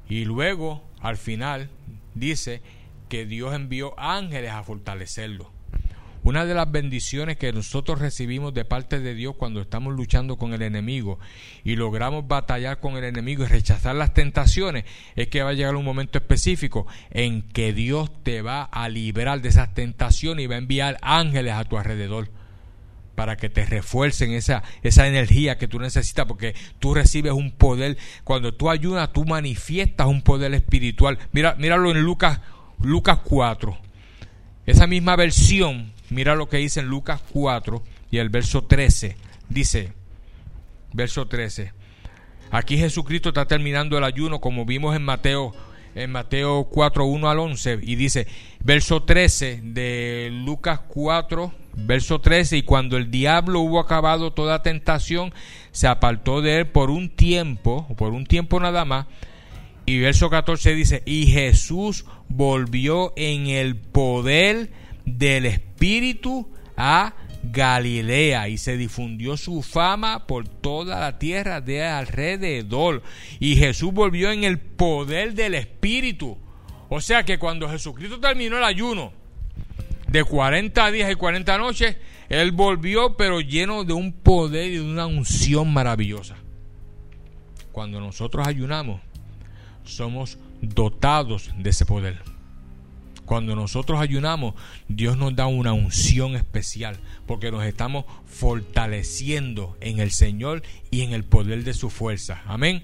y luego al final dice que Dios envió ángeles a fortalecerlo. Una de las bendiciones que nosotros recibimos de parte de Dios cuando estamos luchando con el enemigo y logramos batallar con el enemigo y rechazar las tentaciones es que va a llegar un momento específico en que Dios te va a liberar de esas tentaciones y va a enviar ángeles a tu alrededor para que te refuercen esa, esa energía que tú necesitas, porque tú recibes un poder. Cuando tú ayunas, tú manifiestas un poder espiritual. Mira, míralo en Lucas Lucas 4. Esa misma versión, mira lo que dice en Lucas 4 y el verso 13. Dice, verso 13. Aquí Jesucristo está terminando el ayuno como vimos en Mateo en Mateo 4, 1 al 11 y dice, verso 13 de Lucas 4, verso 13, y cuando el diablo hubo acabado toda tentación, se apartó de él por un tiempo, por un tiempo nada más, y verso 14 dice, y Jesús volvió en el poder del Espíritu a Galilea y se difundió su fama por toda la tierra de alrededor. Y Jesús volvió en el poder del Espíritu. O sea que cuando Jesucristo terminó el ayuno de 40 días y 40 noches, Él volvió pero lleno de un poder y de una unción maravillosa. Cuando nosotros ayunamos, somos dotados de ese poder. Cuando nosotros ayunamos, Dios nos da una unción especial porque nos estamos fortaleciendo en el Señor y en el poder de su fuerza. Amén.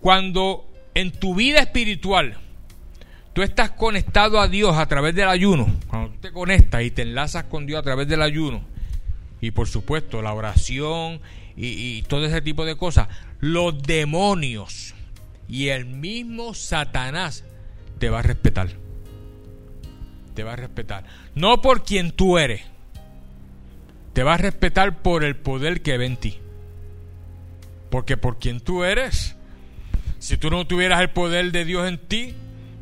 Cuando en tu vida espiritual tú estás conectado a Dios a través del ayuno, cuando tú te conectas y te enlazas con Dios a través del ayuno, y por supuesto la oración y, y todo ese tipo de cosas, los demonios y el mismo Satanás te va a respetar. Te va a respetar. No por quien tú eres. Te va a respetar por el poder que ve en ti. Porque por quien tú eres, si tú no tuvieras el poder de Dios en ti,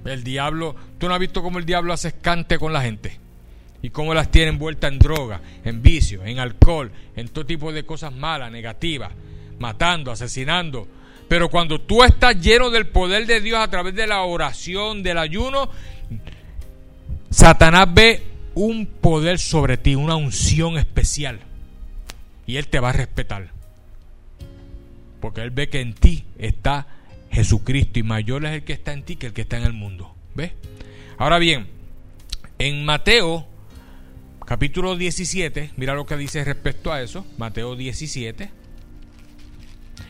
el diablo, tú no has visto cómo el diablo hace escante con la gente. Y cómo las tiene envueltas en droga, en vicio, en alcohol, en todo tipo de cosas malas, negativas, matando, asesinando, Pero cuando tú estás lleno del poder de Dios a través de la oración, del ayuno, Satanás ve un poder sobre ti, una unción especial. Y él te va a respetar. Porque él ve que en ti está Jesucristo y mayor es el que está en ti que el que está en el mundo. ¿Ves? Ahora bien, en Mateo capítulo 17, mira lo que dice respecto a eso, Mateo 17.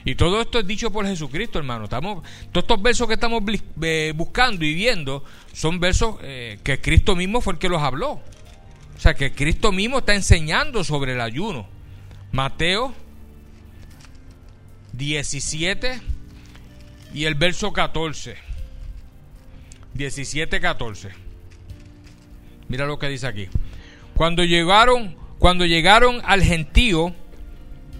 Y todo esto es dicho por Jesucristo, hermano. Estamos, todos estos versos que estamos eh, buscando y viendo son versos eh, que Cristo mismo fue el que los habló. O sea, que Cristo mismo está enseñando sobre el ayuno. Mateo 17 y el verso 14. 17, 14. Mira lo que dice aquí. Cuando llegaron, cuando llegaron al gentío,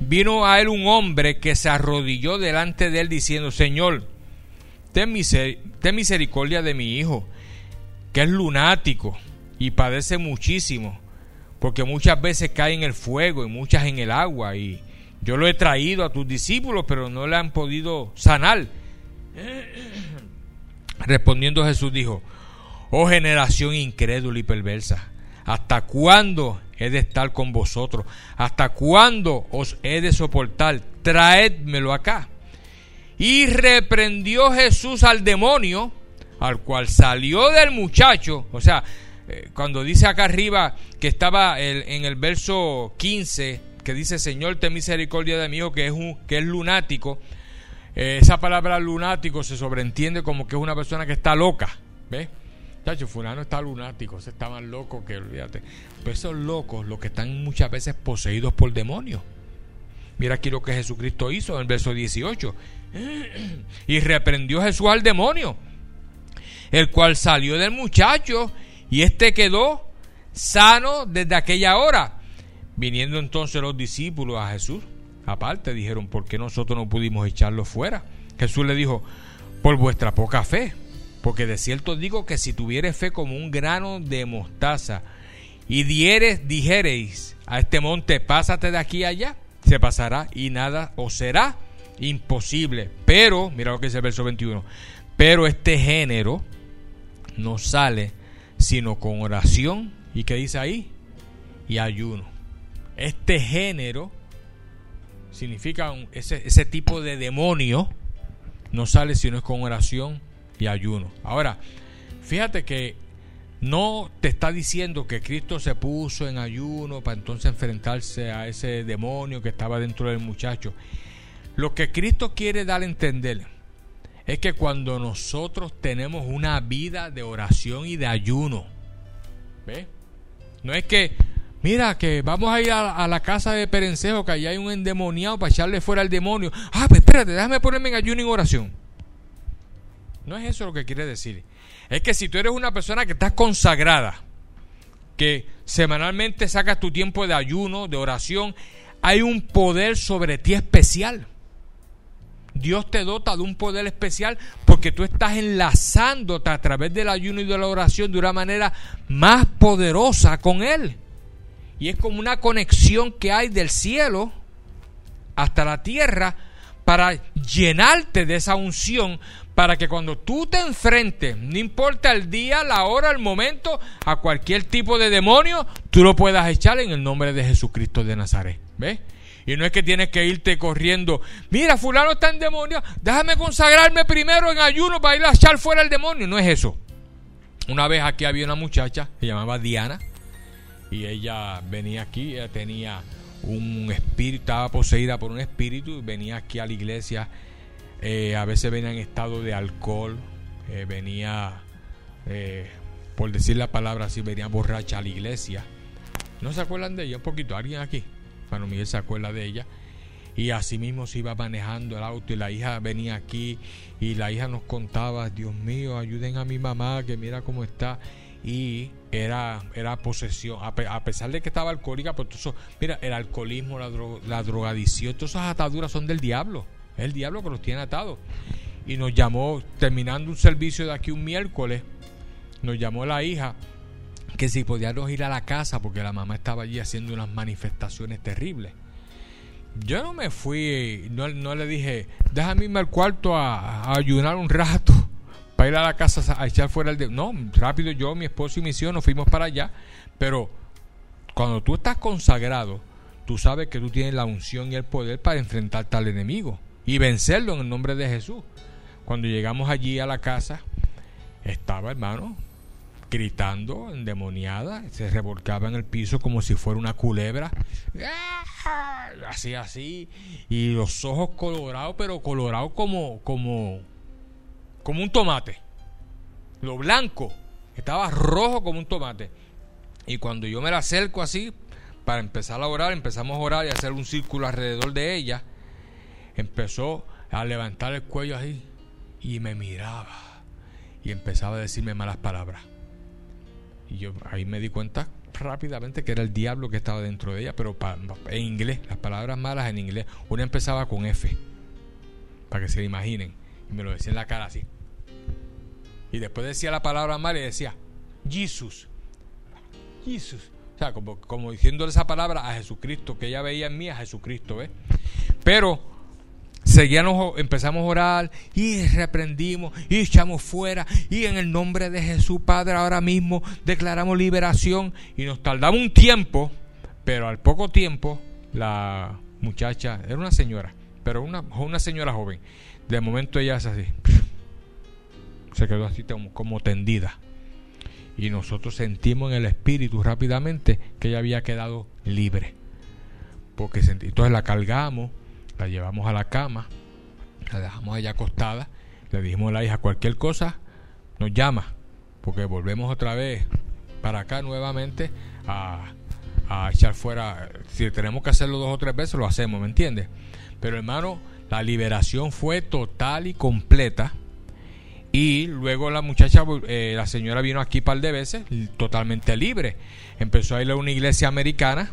vino a él un hombre que se arrodilló delante de él diciendo, Señor, ten, misericordia de mi hijo, que es lunático y padece muchísimo, porque muchas veces cae en el fuego y muchas en el agua, y yo lo he traído a tus discípulos, pero no le han podido sanar. Respondiendo Jesús dijo, oh generación incrédula y perversa, ¿hasta cuándo he de estar con vosotros? ¿Hasta cuándo os he de soportar? Traédmelo acá. Y reprendió Jesús al demonio, al cual salió del muchacho. O sea, eh, cuando dice acá arriba que estaba en el verso 15, que dice, Señor, ten misericordia de mí, que es, un, que es lunático. Eh, esa palabra lunático se sobreentiende como que es una persona que está loca. ¿Ves? Chacho, fulano está lunático, se está más loco que olvídate. Pero esos locos, los que están muchas veces poseídos por demonios. Mira aquí lo que Jesucristo hizo en el verso 18. Y reprendió Jesús al demonio, el cual salió del muchacho y éste quedó sano desde aquella hora. Viniendo entonces los discípulos a Jesús, aparte dijeron, ¿por qué nosotros no pudimos echarlo fuera? Jesús le dijo, por vuestra poca fe. Porque de cierto digo que si tuvieres fe como un grano de mostaza y dieres, dijereis a este monte, pásate de aquí allá, se pasará y nada os será imposible. Pero, mira lo que dice el verso 21, pero este género no sale sino con oración y qué dice ahí y ayuno. Este género significa ese, ese tipo de demonio no sale sino con oración y ayuno. Ahora, fíjate que no te está diciendo que Cristo se puso en ayuno para entonces enfrentarse a ese demonio que estaba dentro del muchacho. Lo que Cristo quiere dar a entender es que cuando nosotros tenemos una vida de oración y de ayuno, ¿ve? No es que, mira, que vamos a ir a, la casa de Perencejo, que allá hay un endemoniado para echarle fuera al demonio. Ah, pues espérate, déjame ponerme en ayuno y en oración. No es eso lo que quiere decir. Es que si tú eres una persona que estás consagrada, que semanalmente sacas tu tiempo de ayuno, de oración, hay un poder sobre ti especial. Dios te dota de un poder especial porque tú estás enlazándote a través del ayuno y de la oración de una manera más poderosa con Él. Y es como una conexión que hay del cielo hasta la tierra para llenarte de esa unción, para que cuando tú te enfrentes, no importa el día, la hora, el momento, a cualquier tipo de demonio, tú lo puedas echar en el nombre de Jesucristo de Nazaret. ¿Ves? Y no es que tienes que irte corriendo. Mira, fulano está en demonio. Déjame consagrarme primero en ayuno para ir a echar fuera el demonio. No es eso. Una vez aquí había una muchacha, se llamaba Diana. Y ella venía aquí, ella tenía un espíritu, estaba poseída por un espíritu. Venía aquí a la iglesia eh, a veces venía en estado de alcohol, eh, venía, eh, por decir la palabra así, venía borracha a la iglesia. ¿No se acuerdan de ella? Un poquito, alguien aquí. Bueno, Miguel se acuerda de ella. Y así mismo se iba manejando el auto y la hija venía aquí y la hija nos contaba, Dios mío, ayuden a mi mamá, que mira cómo está. Y era, era posesión, a, pesar de que estaba alcohólica, pues eso, mira, el alcoholismo, la, la drogadicción, todas esas ataduras son del diablo. Es el diablo que los tiene atados. Y nos llamó, terminando un servicio de aquí un miércoles, nos llamó la hija que si podíamos ir a la casa porque la mamá estaba allí haciendo unas manifestaciones terribles. yo no me fui, no, no le dije, déjame irme al cuarto a, ayunar un rato para ir a la casa a echar fuera el... De no, rápido yo, mi esposo y mi hijo nos fuimos para allá, pero cuando tú estás consagrado, tú sabes que tú tienes la unción y el poder para enfrentarte al enemigo y vencerlo en el nombre de Jesús. Cuando llegamos allí a la casa, estaba hermano gritando, endemoniada, se revolcaba en el piso como si fuera una culebra, así, así, y los ojos colorados, pero colorados como, como, como un tomate, lo blanco, estaba rojo como un tomate, y cuando yo me la acerco así, para empezar a orar, empezamos a orar y a hacer un círculo alrededor de ella, empezó a levantar el cuello así, y me miraba, y empezaba a decirme malas palabras y yo ahí me di cuenta rápidamente que era el diablo que estaba dentro de ella, pero en inglés, las palabras malas en inglés. Una empezaba con F, para que se lo imaginen. Y me lo decía en la cara así. Y después decía la palabra mala y decía, Jesus. Jesus. O sea, como, como diciéndole esa palabra a Jesucristo, que ella veía en mí a Jesucristo, ¿ves? Pero seguíamos, empezamos a orar y reprendimos y echamos fuera. Y en el nombre de Jesús Padre ahora mismo declaramos liberación. Y nos tardamos un tiempo, pero al poco tiempo la muchacha, era una señora, pero una, una señora joven, de momento ella es así, se quedó así como tendida. Y nosotros sentimos en el espíritu rápidamente que ella había quedado libre. Porque entonces la cargamos la llevamos a la cama, la dejamos allá acostada, le dijimos a la hija cualquier cosa, nos llama, porque volvemos otra vez para acá nuevamente a, a echar fuera, si tenemos que hacerlo dos o tres veces, lo hacemos, ¿me entiendes? Pero hermano, la liberación fue total y completa. Y luego la muchacha, eh, la señora vino aquí un par de veces, totalmente libre. Empezó a ir a una iglesia americana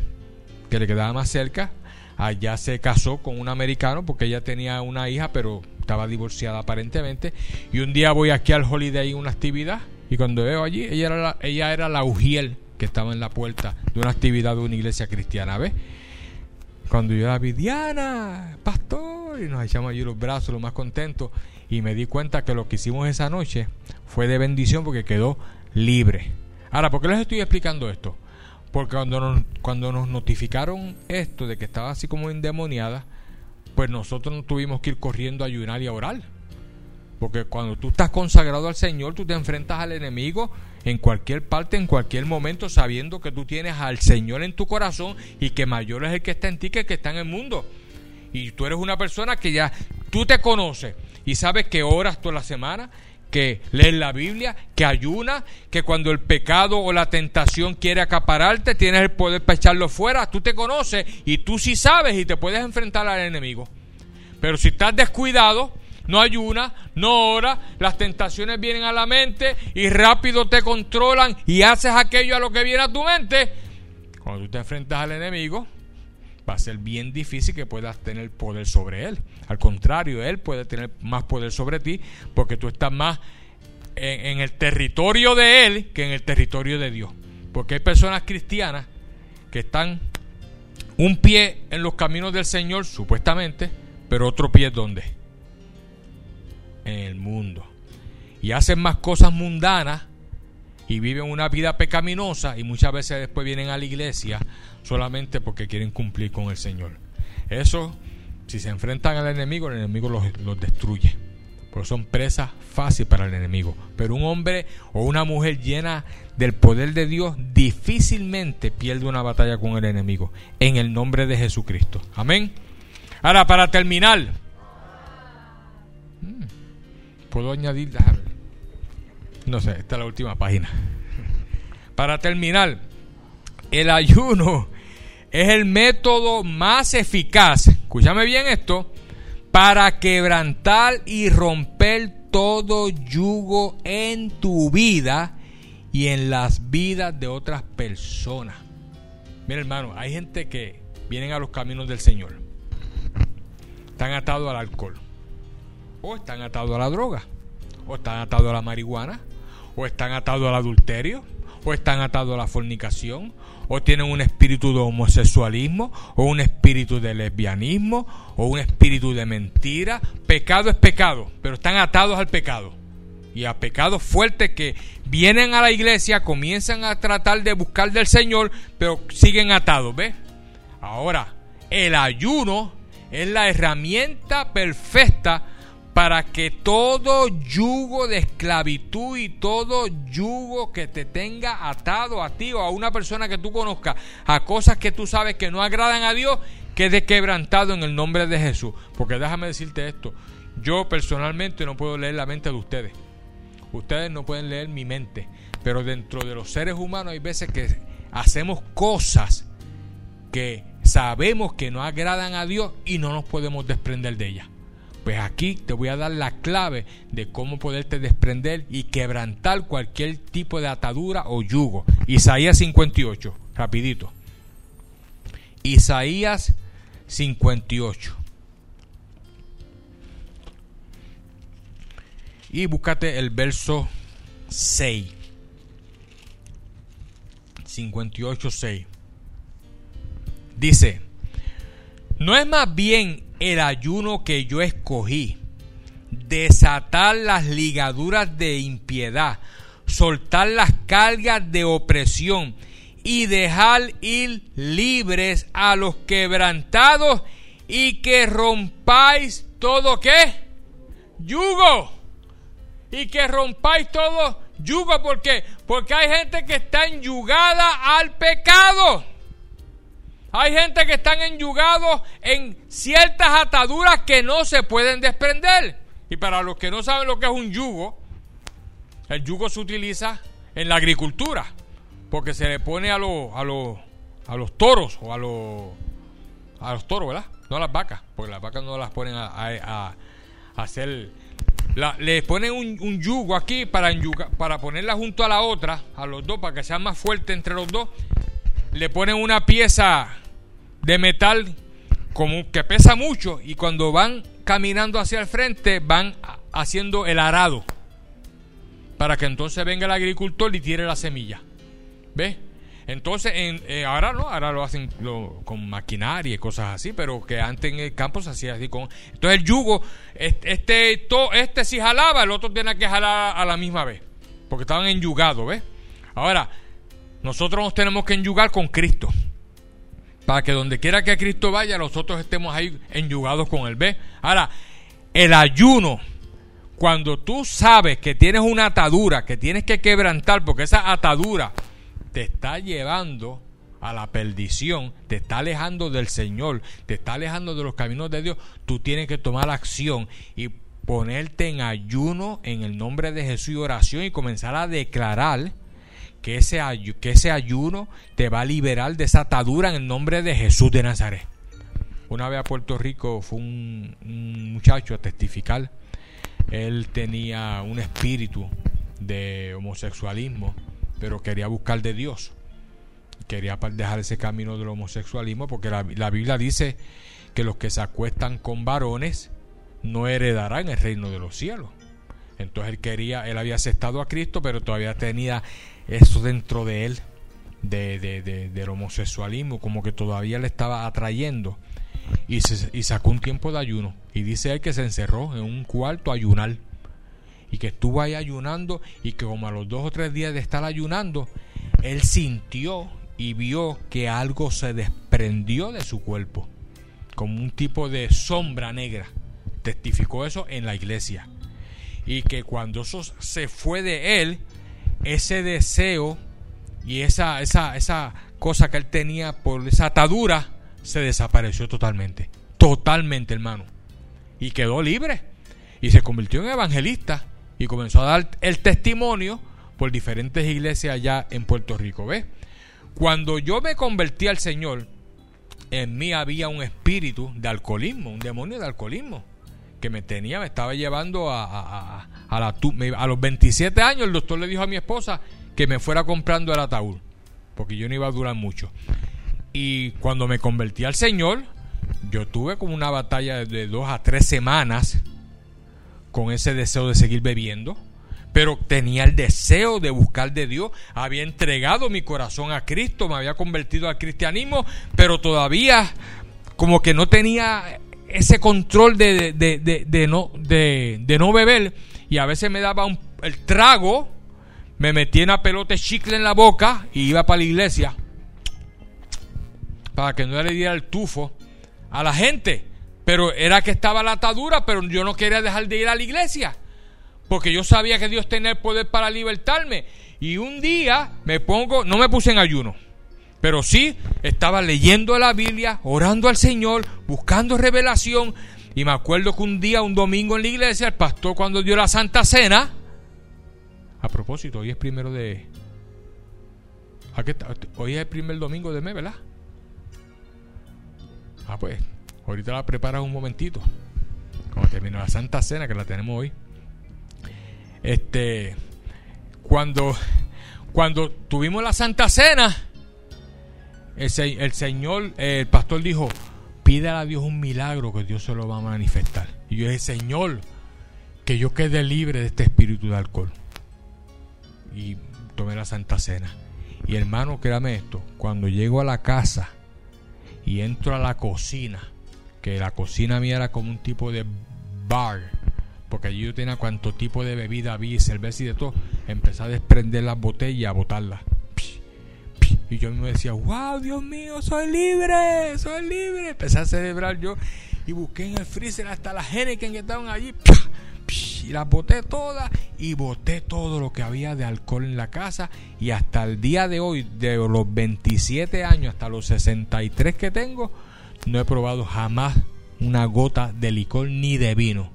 que le quedaba más cerca allá se casó con un americano porque ella tenía una hija, pero estaba divorciada aparentemente. Y un día voy aquí al Holiday en una actividad y cuando veo allí, ella era la, ella era la ujiel que estaba en la puerta de una actividad de una iglesia cristiana, ¿ves? Cuando yo la vi, Diana, pastor, y nos echamos allí los brazos, lo más contentos, y me di cuenta que lo que hicimos esa noche fue de bendición porque quedó libre. Ahora, ¿por qué les estoy explicando esto? Porque cuando nos, cuando nos notificaron esto de que estaba así como endemoniada, pues nosotros no tuvimos que ir corriendo a ayunar y a orar. Porque cuando tú estás consagrado al Señor, tú te enfrentas al enemigo en cualquier parte, en cualquier momento, sabiendo que tú tienes al Señor en tu corazón y que mayor es el que está en ti que el que está en el mundo. Y tú eres una persona que ya tú te conoces y sabes que oras toda la semana, que lees la Biblia, que ayuna, que cuando el pecado o la tentación quiere acapararte, tienes el poder para echarlo fuera. Tú te conoces y tú sí sabes y te puedes enfrentar al enemigo. Pero si estás descuidado, no ayuna, no ora, las tentaciones vienen a la mente y rápido te controlan y haces aquello a lo que viene a tu mente. Cuando tú te enfrentas al enemigo, va a ser bien difícil que puedas tener poder sobre él. Al contrario, él puede tener más poder sobre ti porque tú estás más en, el territorio de él que en el territorio de Dios. Porque hay personas cristianas que están un pie en los caminos del Señor, supuestamente, pero otro pie ¿dónde? En el mundo. Y hacen más cosas mundanas y viven una vida pecaminosa y muchas veces después vienen a la iglesia solamente porque quieren cumplir con el Señor. Eso, si se enfrentan al enemigo, el enemigo los, destruye. Porque son presas fáciles para el enemigo. Pero un hombre o una mujer llena del poder de Dios difícilmente pierde una batalla con el enemigo. En el nombre de Jesucristo. Amén. Ahora, para terminar, mm, puedo añadir, no sé, esta es la última página. Para terminar, el ayuno es el método más eficaz, escúchame bien esto, para quebrantar y romper todo yugo en tu vida y en las vidas de otras personas. Mira hermano, hay gente que vienen a los caminos del Señor. Están atados al alcohol. O están atados a la droga. O están atados a la marihuana. O están atados al adulterio o están atados a la fornicación, o tienen un espíritu de homosexualismo, o un espíritu de lesbianismo, o un espíritu de mentira. Pecado es pecado, pero están atados al pecado. Y a pecados fuertes que vienen a la iglesia, comienzan a tratar de buscar del Señor, pero siguen atados, ¿ves? Ahora, el ayuno es la herramienta perfecta para que todo yugo de esclavitud y todo yugo que te tenga atado a ti o a una persona que tú conozcas a cosas que tú sabes que no agradan a Dios, quede quebrantado en el nombre de Jesús. Porque déjame decirte esto, yo personalmente no puedo leer la mente de ustedes. Ustedes no pueden leer mi mente, pero dentro de los seres humanos hay veces que hacemos cosas que sabemos que no agradan a Dios y no nos podemos desprender de ellas. Pues aquí te voy a dar la clave de cómo poderte desprender y quebrantar cualquier tipo de atadura o yugo. Isaías 58, rapidito. Isaías 58. Y búscate el verso 6. 58, 6. Dice, ¿no es más bien el ayuno que yo escogí, desatar las ligaduras de impiedad, soltar las cargas de opresión y dejar ir libres a los quebrantados y que rompáis todo qué? Yugo. Y que rompáis todo yugo. ¿Por qué? Porque hay gente que está enyugada al pecado. Hay gente que están enyugados en ciertas ataduras que no se pueden desprender. Y para los que no saben lo que es un yugo, el yugo se utiliza en la agricultura, porque se le pone a los, a a los toros o a los, a los toros, ¿verdad? No a las vacas, porque las vacas no las ponen a, hacer... le ponen un, yugo aquí para, para ponerla junto a la otra, a los dos, para que sea más fuerte entre los dos. Le ponen una pieza de metal como que pesa mucho y cuando van caminando hacia el frente van haciendo el arado para que entonces venga el agricultor y tire la semilla. ¿Ves? Entonces, en, eh, ahora no, ahora lo hacen con maquinaria y cosas así, pero que antes en el campo se hacía así con... Entonces el yugo, este, to, este si jalaba, el otro tenía que jalar a la misma vez, porque estaban enyugados, ¿ves? Ahora, nosotros nos tenemos que enyugar con Cristo para que donde quiera que Cristo vaya, nosotros estemos ahí enyugados con Él. ¿Ve? Ahora, el ayuno, cuando tú sabes que tienes una atadura, que tienes que quebrantar, porque esa atadura te está llevando a la perdición, te está alejando del Señor, te está alejando de los caminos de Dios, tú tienes que tomar acción y ponerte en ayuno en el nombre de Jesús y oración y comenzar a declarar que ese, que ese ayuno te va a liberar de esa atadura en el nombre de Jesús de Nazaret. Una vez a Puerto Rico fue un, muchacho a testificar. Él tenía un espíritu de homosexualismo, pero quería buscar de Dios. Quería dejar ese camino del homosexualismo porque la, la Biblia dice que los que se acuestan con varones no heredarán el reino de los cielos. Entonces él quería, él había aceptado a Cristo, pero todavía tenía eso dentro de él, de, de, del homosexualismo, como que todavía le estaba atrayendo. Y sacó un tiempo de ayuno. Y dice él que se encerró en un cuarto a ayunar. Y que estuvo ahí ayunando y que como a los dos o tres días de estar ayunando, él sintió y vio que algo se desprendió de su cuerpo. Como un tipo de sombra negra. Testificó eso en la iglesia. Y que cuando eso se fue de él, ese deseo y esa, esa, esa cosa que él tenía por esa atadura se desapareció totalmente. Totalmente, hermano. Y quedó libre. Y se convirtió en evangelista. Y comenzó a dar el testimonio por diferentes iglesias allá en Puerto Rico. ¿Ves? Cuando yo me convertí al Señor, en mí había un espíritu de alcoholismo, un demonio de alcoholismo me tenía, me estaba llevando a, a, a, la, a los 27 años. El doctor le dijo a mi esposa que me fuera comprando el ataúd, porque yo no iba a durar mucho. Y cuando me convertí al Señor, yo tuve como una batalla de dos a tres semanas con ese deseo de seguir bebiendo. pero tenía el deseo de buscar de Dios, había entregado mi corazón a Cristo, me había convertido al cristianismo, pero todavía como que no tenía ese control de, de, no, de, no beber y a veces me daba el trago, me metía una pelota de chicle en la boca y iba para la iglesia para que no le diera el tufo a la gente. Pero era que estaba la atadura, pero yo no quería dejar de ir a la iglesia. Porque yo sabía que Dios tenía el poder para libertarme. Y un día me pongo, no me puse en ayuno, pero sí estaba leyendo la Biblia, orando al Señor, buscando revelación. Y me acuerdo que un día, un domingo en la iglesia, el pastor cuando dio la Santa Cena, a propósito, hoy es primero de... Hoy es el primer domingo de mes, ¿verdad? Ah, pues, ahorita la preparas un momentito. Cuando termine la Santa Cena, que la tenemos hoy. Este, cuando, cuando tuvimos la Santa Cena, el, Señor, el pastor dijo, pídale a Dios un milagro que Dios se lo va a manifestar. Y yo dije, Señor, que yo quede libre de este espíritu de alcohol. Y tomé la Santa Cena. Y hermano, créame esto, cuando llego a la casa y entro a la cocina, que la cocina mía era como un tipo de bar, porque allí yo tenía cuanto tipo de bebida había, cerveza y de todo, empecé a desprender las botellas y a botarlas. Y yo me decía, wow, Dios mío, soy libre, soy libre. Empecé a celebrar yo y busqué en el freezer hasta las genes que estaban allí. Y las boté todas y boté todo lo que había de alcohol en la casa. Y hasta el día de hoy, de los 27 años hasta los 63 que tengo, no he probado jamás una gota de licor ni de vino.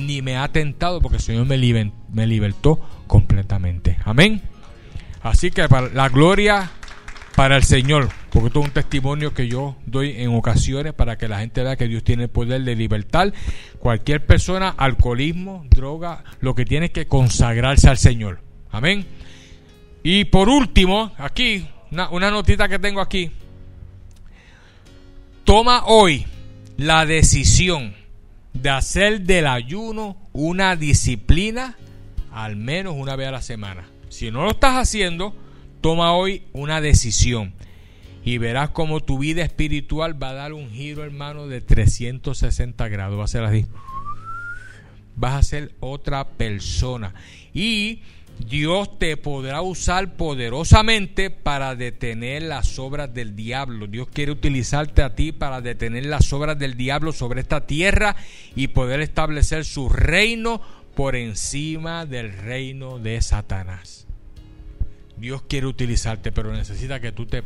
Ni me ha tentado porque el Señor me, me libertó completamente. Amén. Así que para la gloria para el Señor, porque esto es un testimonio que yo doy en ocasiones para que la gente vea que Dios tiene el poder de libertar cualquier persona, alcoholismo, droga, lo que tiene que consagrarse al Señor. Amén. Y por último, aquí, una, una notita que tengo aquí. Toma hoy la decisión de hacer del ayuno una disciplina al menos una vez a la semana. Si no lo estás haciendo, toma hoy una decisión y verás como tu vida espiritual va a dar un giro, hermano, de 360 grados. Va a ser así. Vas a ser otra persona. Y Dios te podrá usar poderosamente para detener las obras del diablo. Dios quiere utilizarte a ti para detener las obras del diablo sobre esta tierra y poder establecer su reino por encima del reino de Satanás. Dios quiere utilizarte, pero necesita que tú te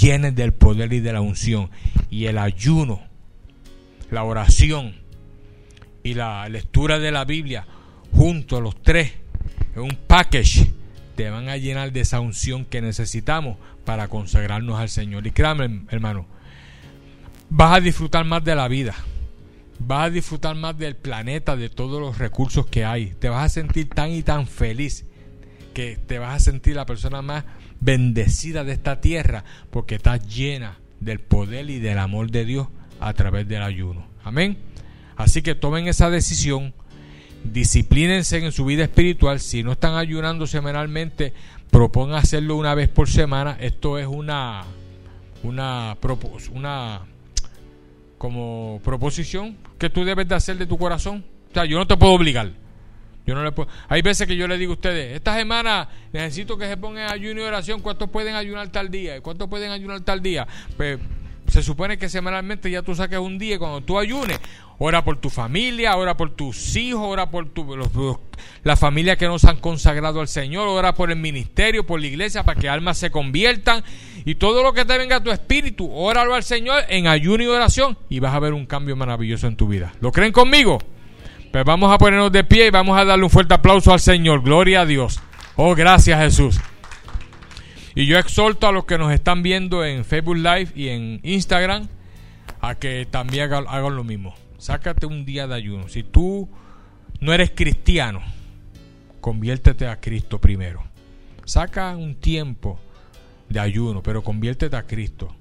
llenes del poder y de la unción. Y el ayuno, la oración y la lectura de la Biblia, junto a los tres, en un package, te van a llenar de esa unción que necesitamos para consagrarnos al Señor. Y créame, hermano, vas a disfrutar más de la vida. Vas a disfrutar más del planeta, de todos los recursos que hay. Te vas a sentir tan y tan feliz que te vas a sentir la persona más bendecida de esta tierra porque estás llena del poder y del amor de Dios a través del ayuno. Amén. Así que tomen esa decisión, disciplínense en su vida espiritual. Si no están ayunando semanalmente, propongan hacerlo una vez por semana. Esto es una una una como proposición que tú debes de hacer de tu corazón. O sea, yo no te puedo obligar. Yo no le puedo. Hay veces que yo le digo a ustedes, esta semana necesito que se pongan ayuno y oración. ¿Cuántos pueden ayunar tal día? ¿Cuántos pueden ayunar tal día? Pues se supone que semanalmente ya tú saques un día cuando tú ayunes, ora por tu familia, ora por tus hijos, ora por tu, la familia que nos han consagrado al Señor, ora por el ministerio, por la iglesia, para que almas se conviertan. Y todo lo que te venga a tu espíritu, óralo al Señor en ayuno y oración y vas a ver un cambio maravilloso en tu vida. ¿Lo creen conmigo? Pues vamos a ponernos de pie y vamos a darle un fuerte aplauso al Señor. Gloria a Dios. Oh, gracias Jesús. Y yo exhorto a los que nos están viendo en Facebook Live y en Instagram a que también hagan, lo mismo. Sácate un día de ayuno. Si tú no eres cristiano, conviértete a Cristo primero. Saca un tiempo de ayuno, pero conviértete a Cristo.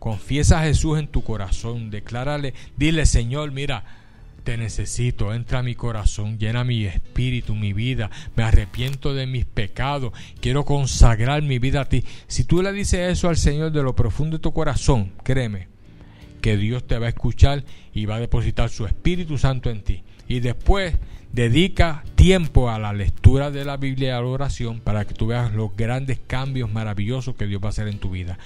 Confiesa a Jesús en tu corazón. Declárale, dile, Señor, mira, te necesito, entra a mi corazón, llena mi espíritu, mi vida, me arrepiento de mis pecados, quiero consagrar mi vida a ti. Si tú le dices eso al Señor de lo profundo de tu corazón, créeme que Dios te va a escuchar y va a depositar su Espíritu Santo en ti. Y después dedica tiempo a la lectura de la Biblia y a la oración para que tú veas los grandes cambios maravillosos que Dios va a hacer en tu vida.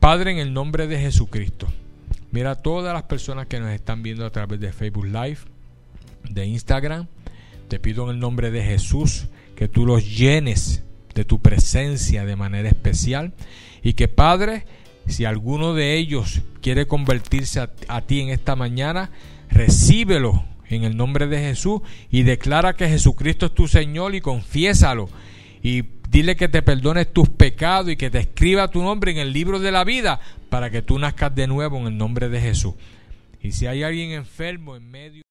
Padre, en el nombre de Jesucristo, mira a todas las personas que nos están viendo a través de Facebook Live, de Instagram. Te pido en el nombre de Jesús que tú los llenes de tu presencia de manera especial y que Padre, si alguno de ellos quiere convertirse a, ti en esta mañana, recíbelo en el nombre de Jesús y declara que Jesucristo es tu Señor y confiésalo y dile que te perdones tus pecados y que te escriba tu nombre en el libro de la vida para que tú nazcas de nuevo en el nombre de Jesús. Y si hay alguien enfermo en medio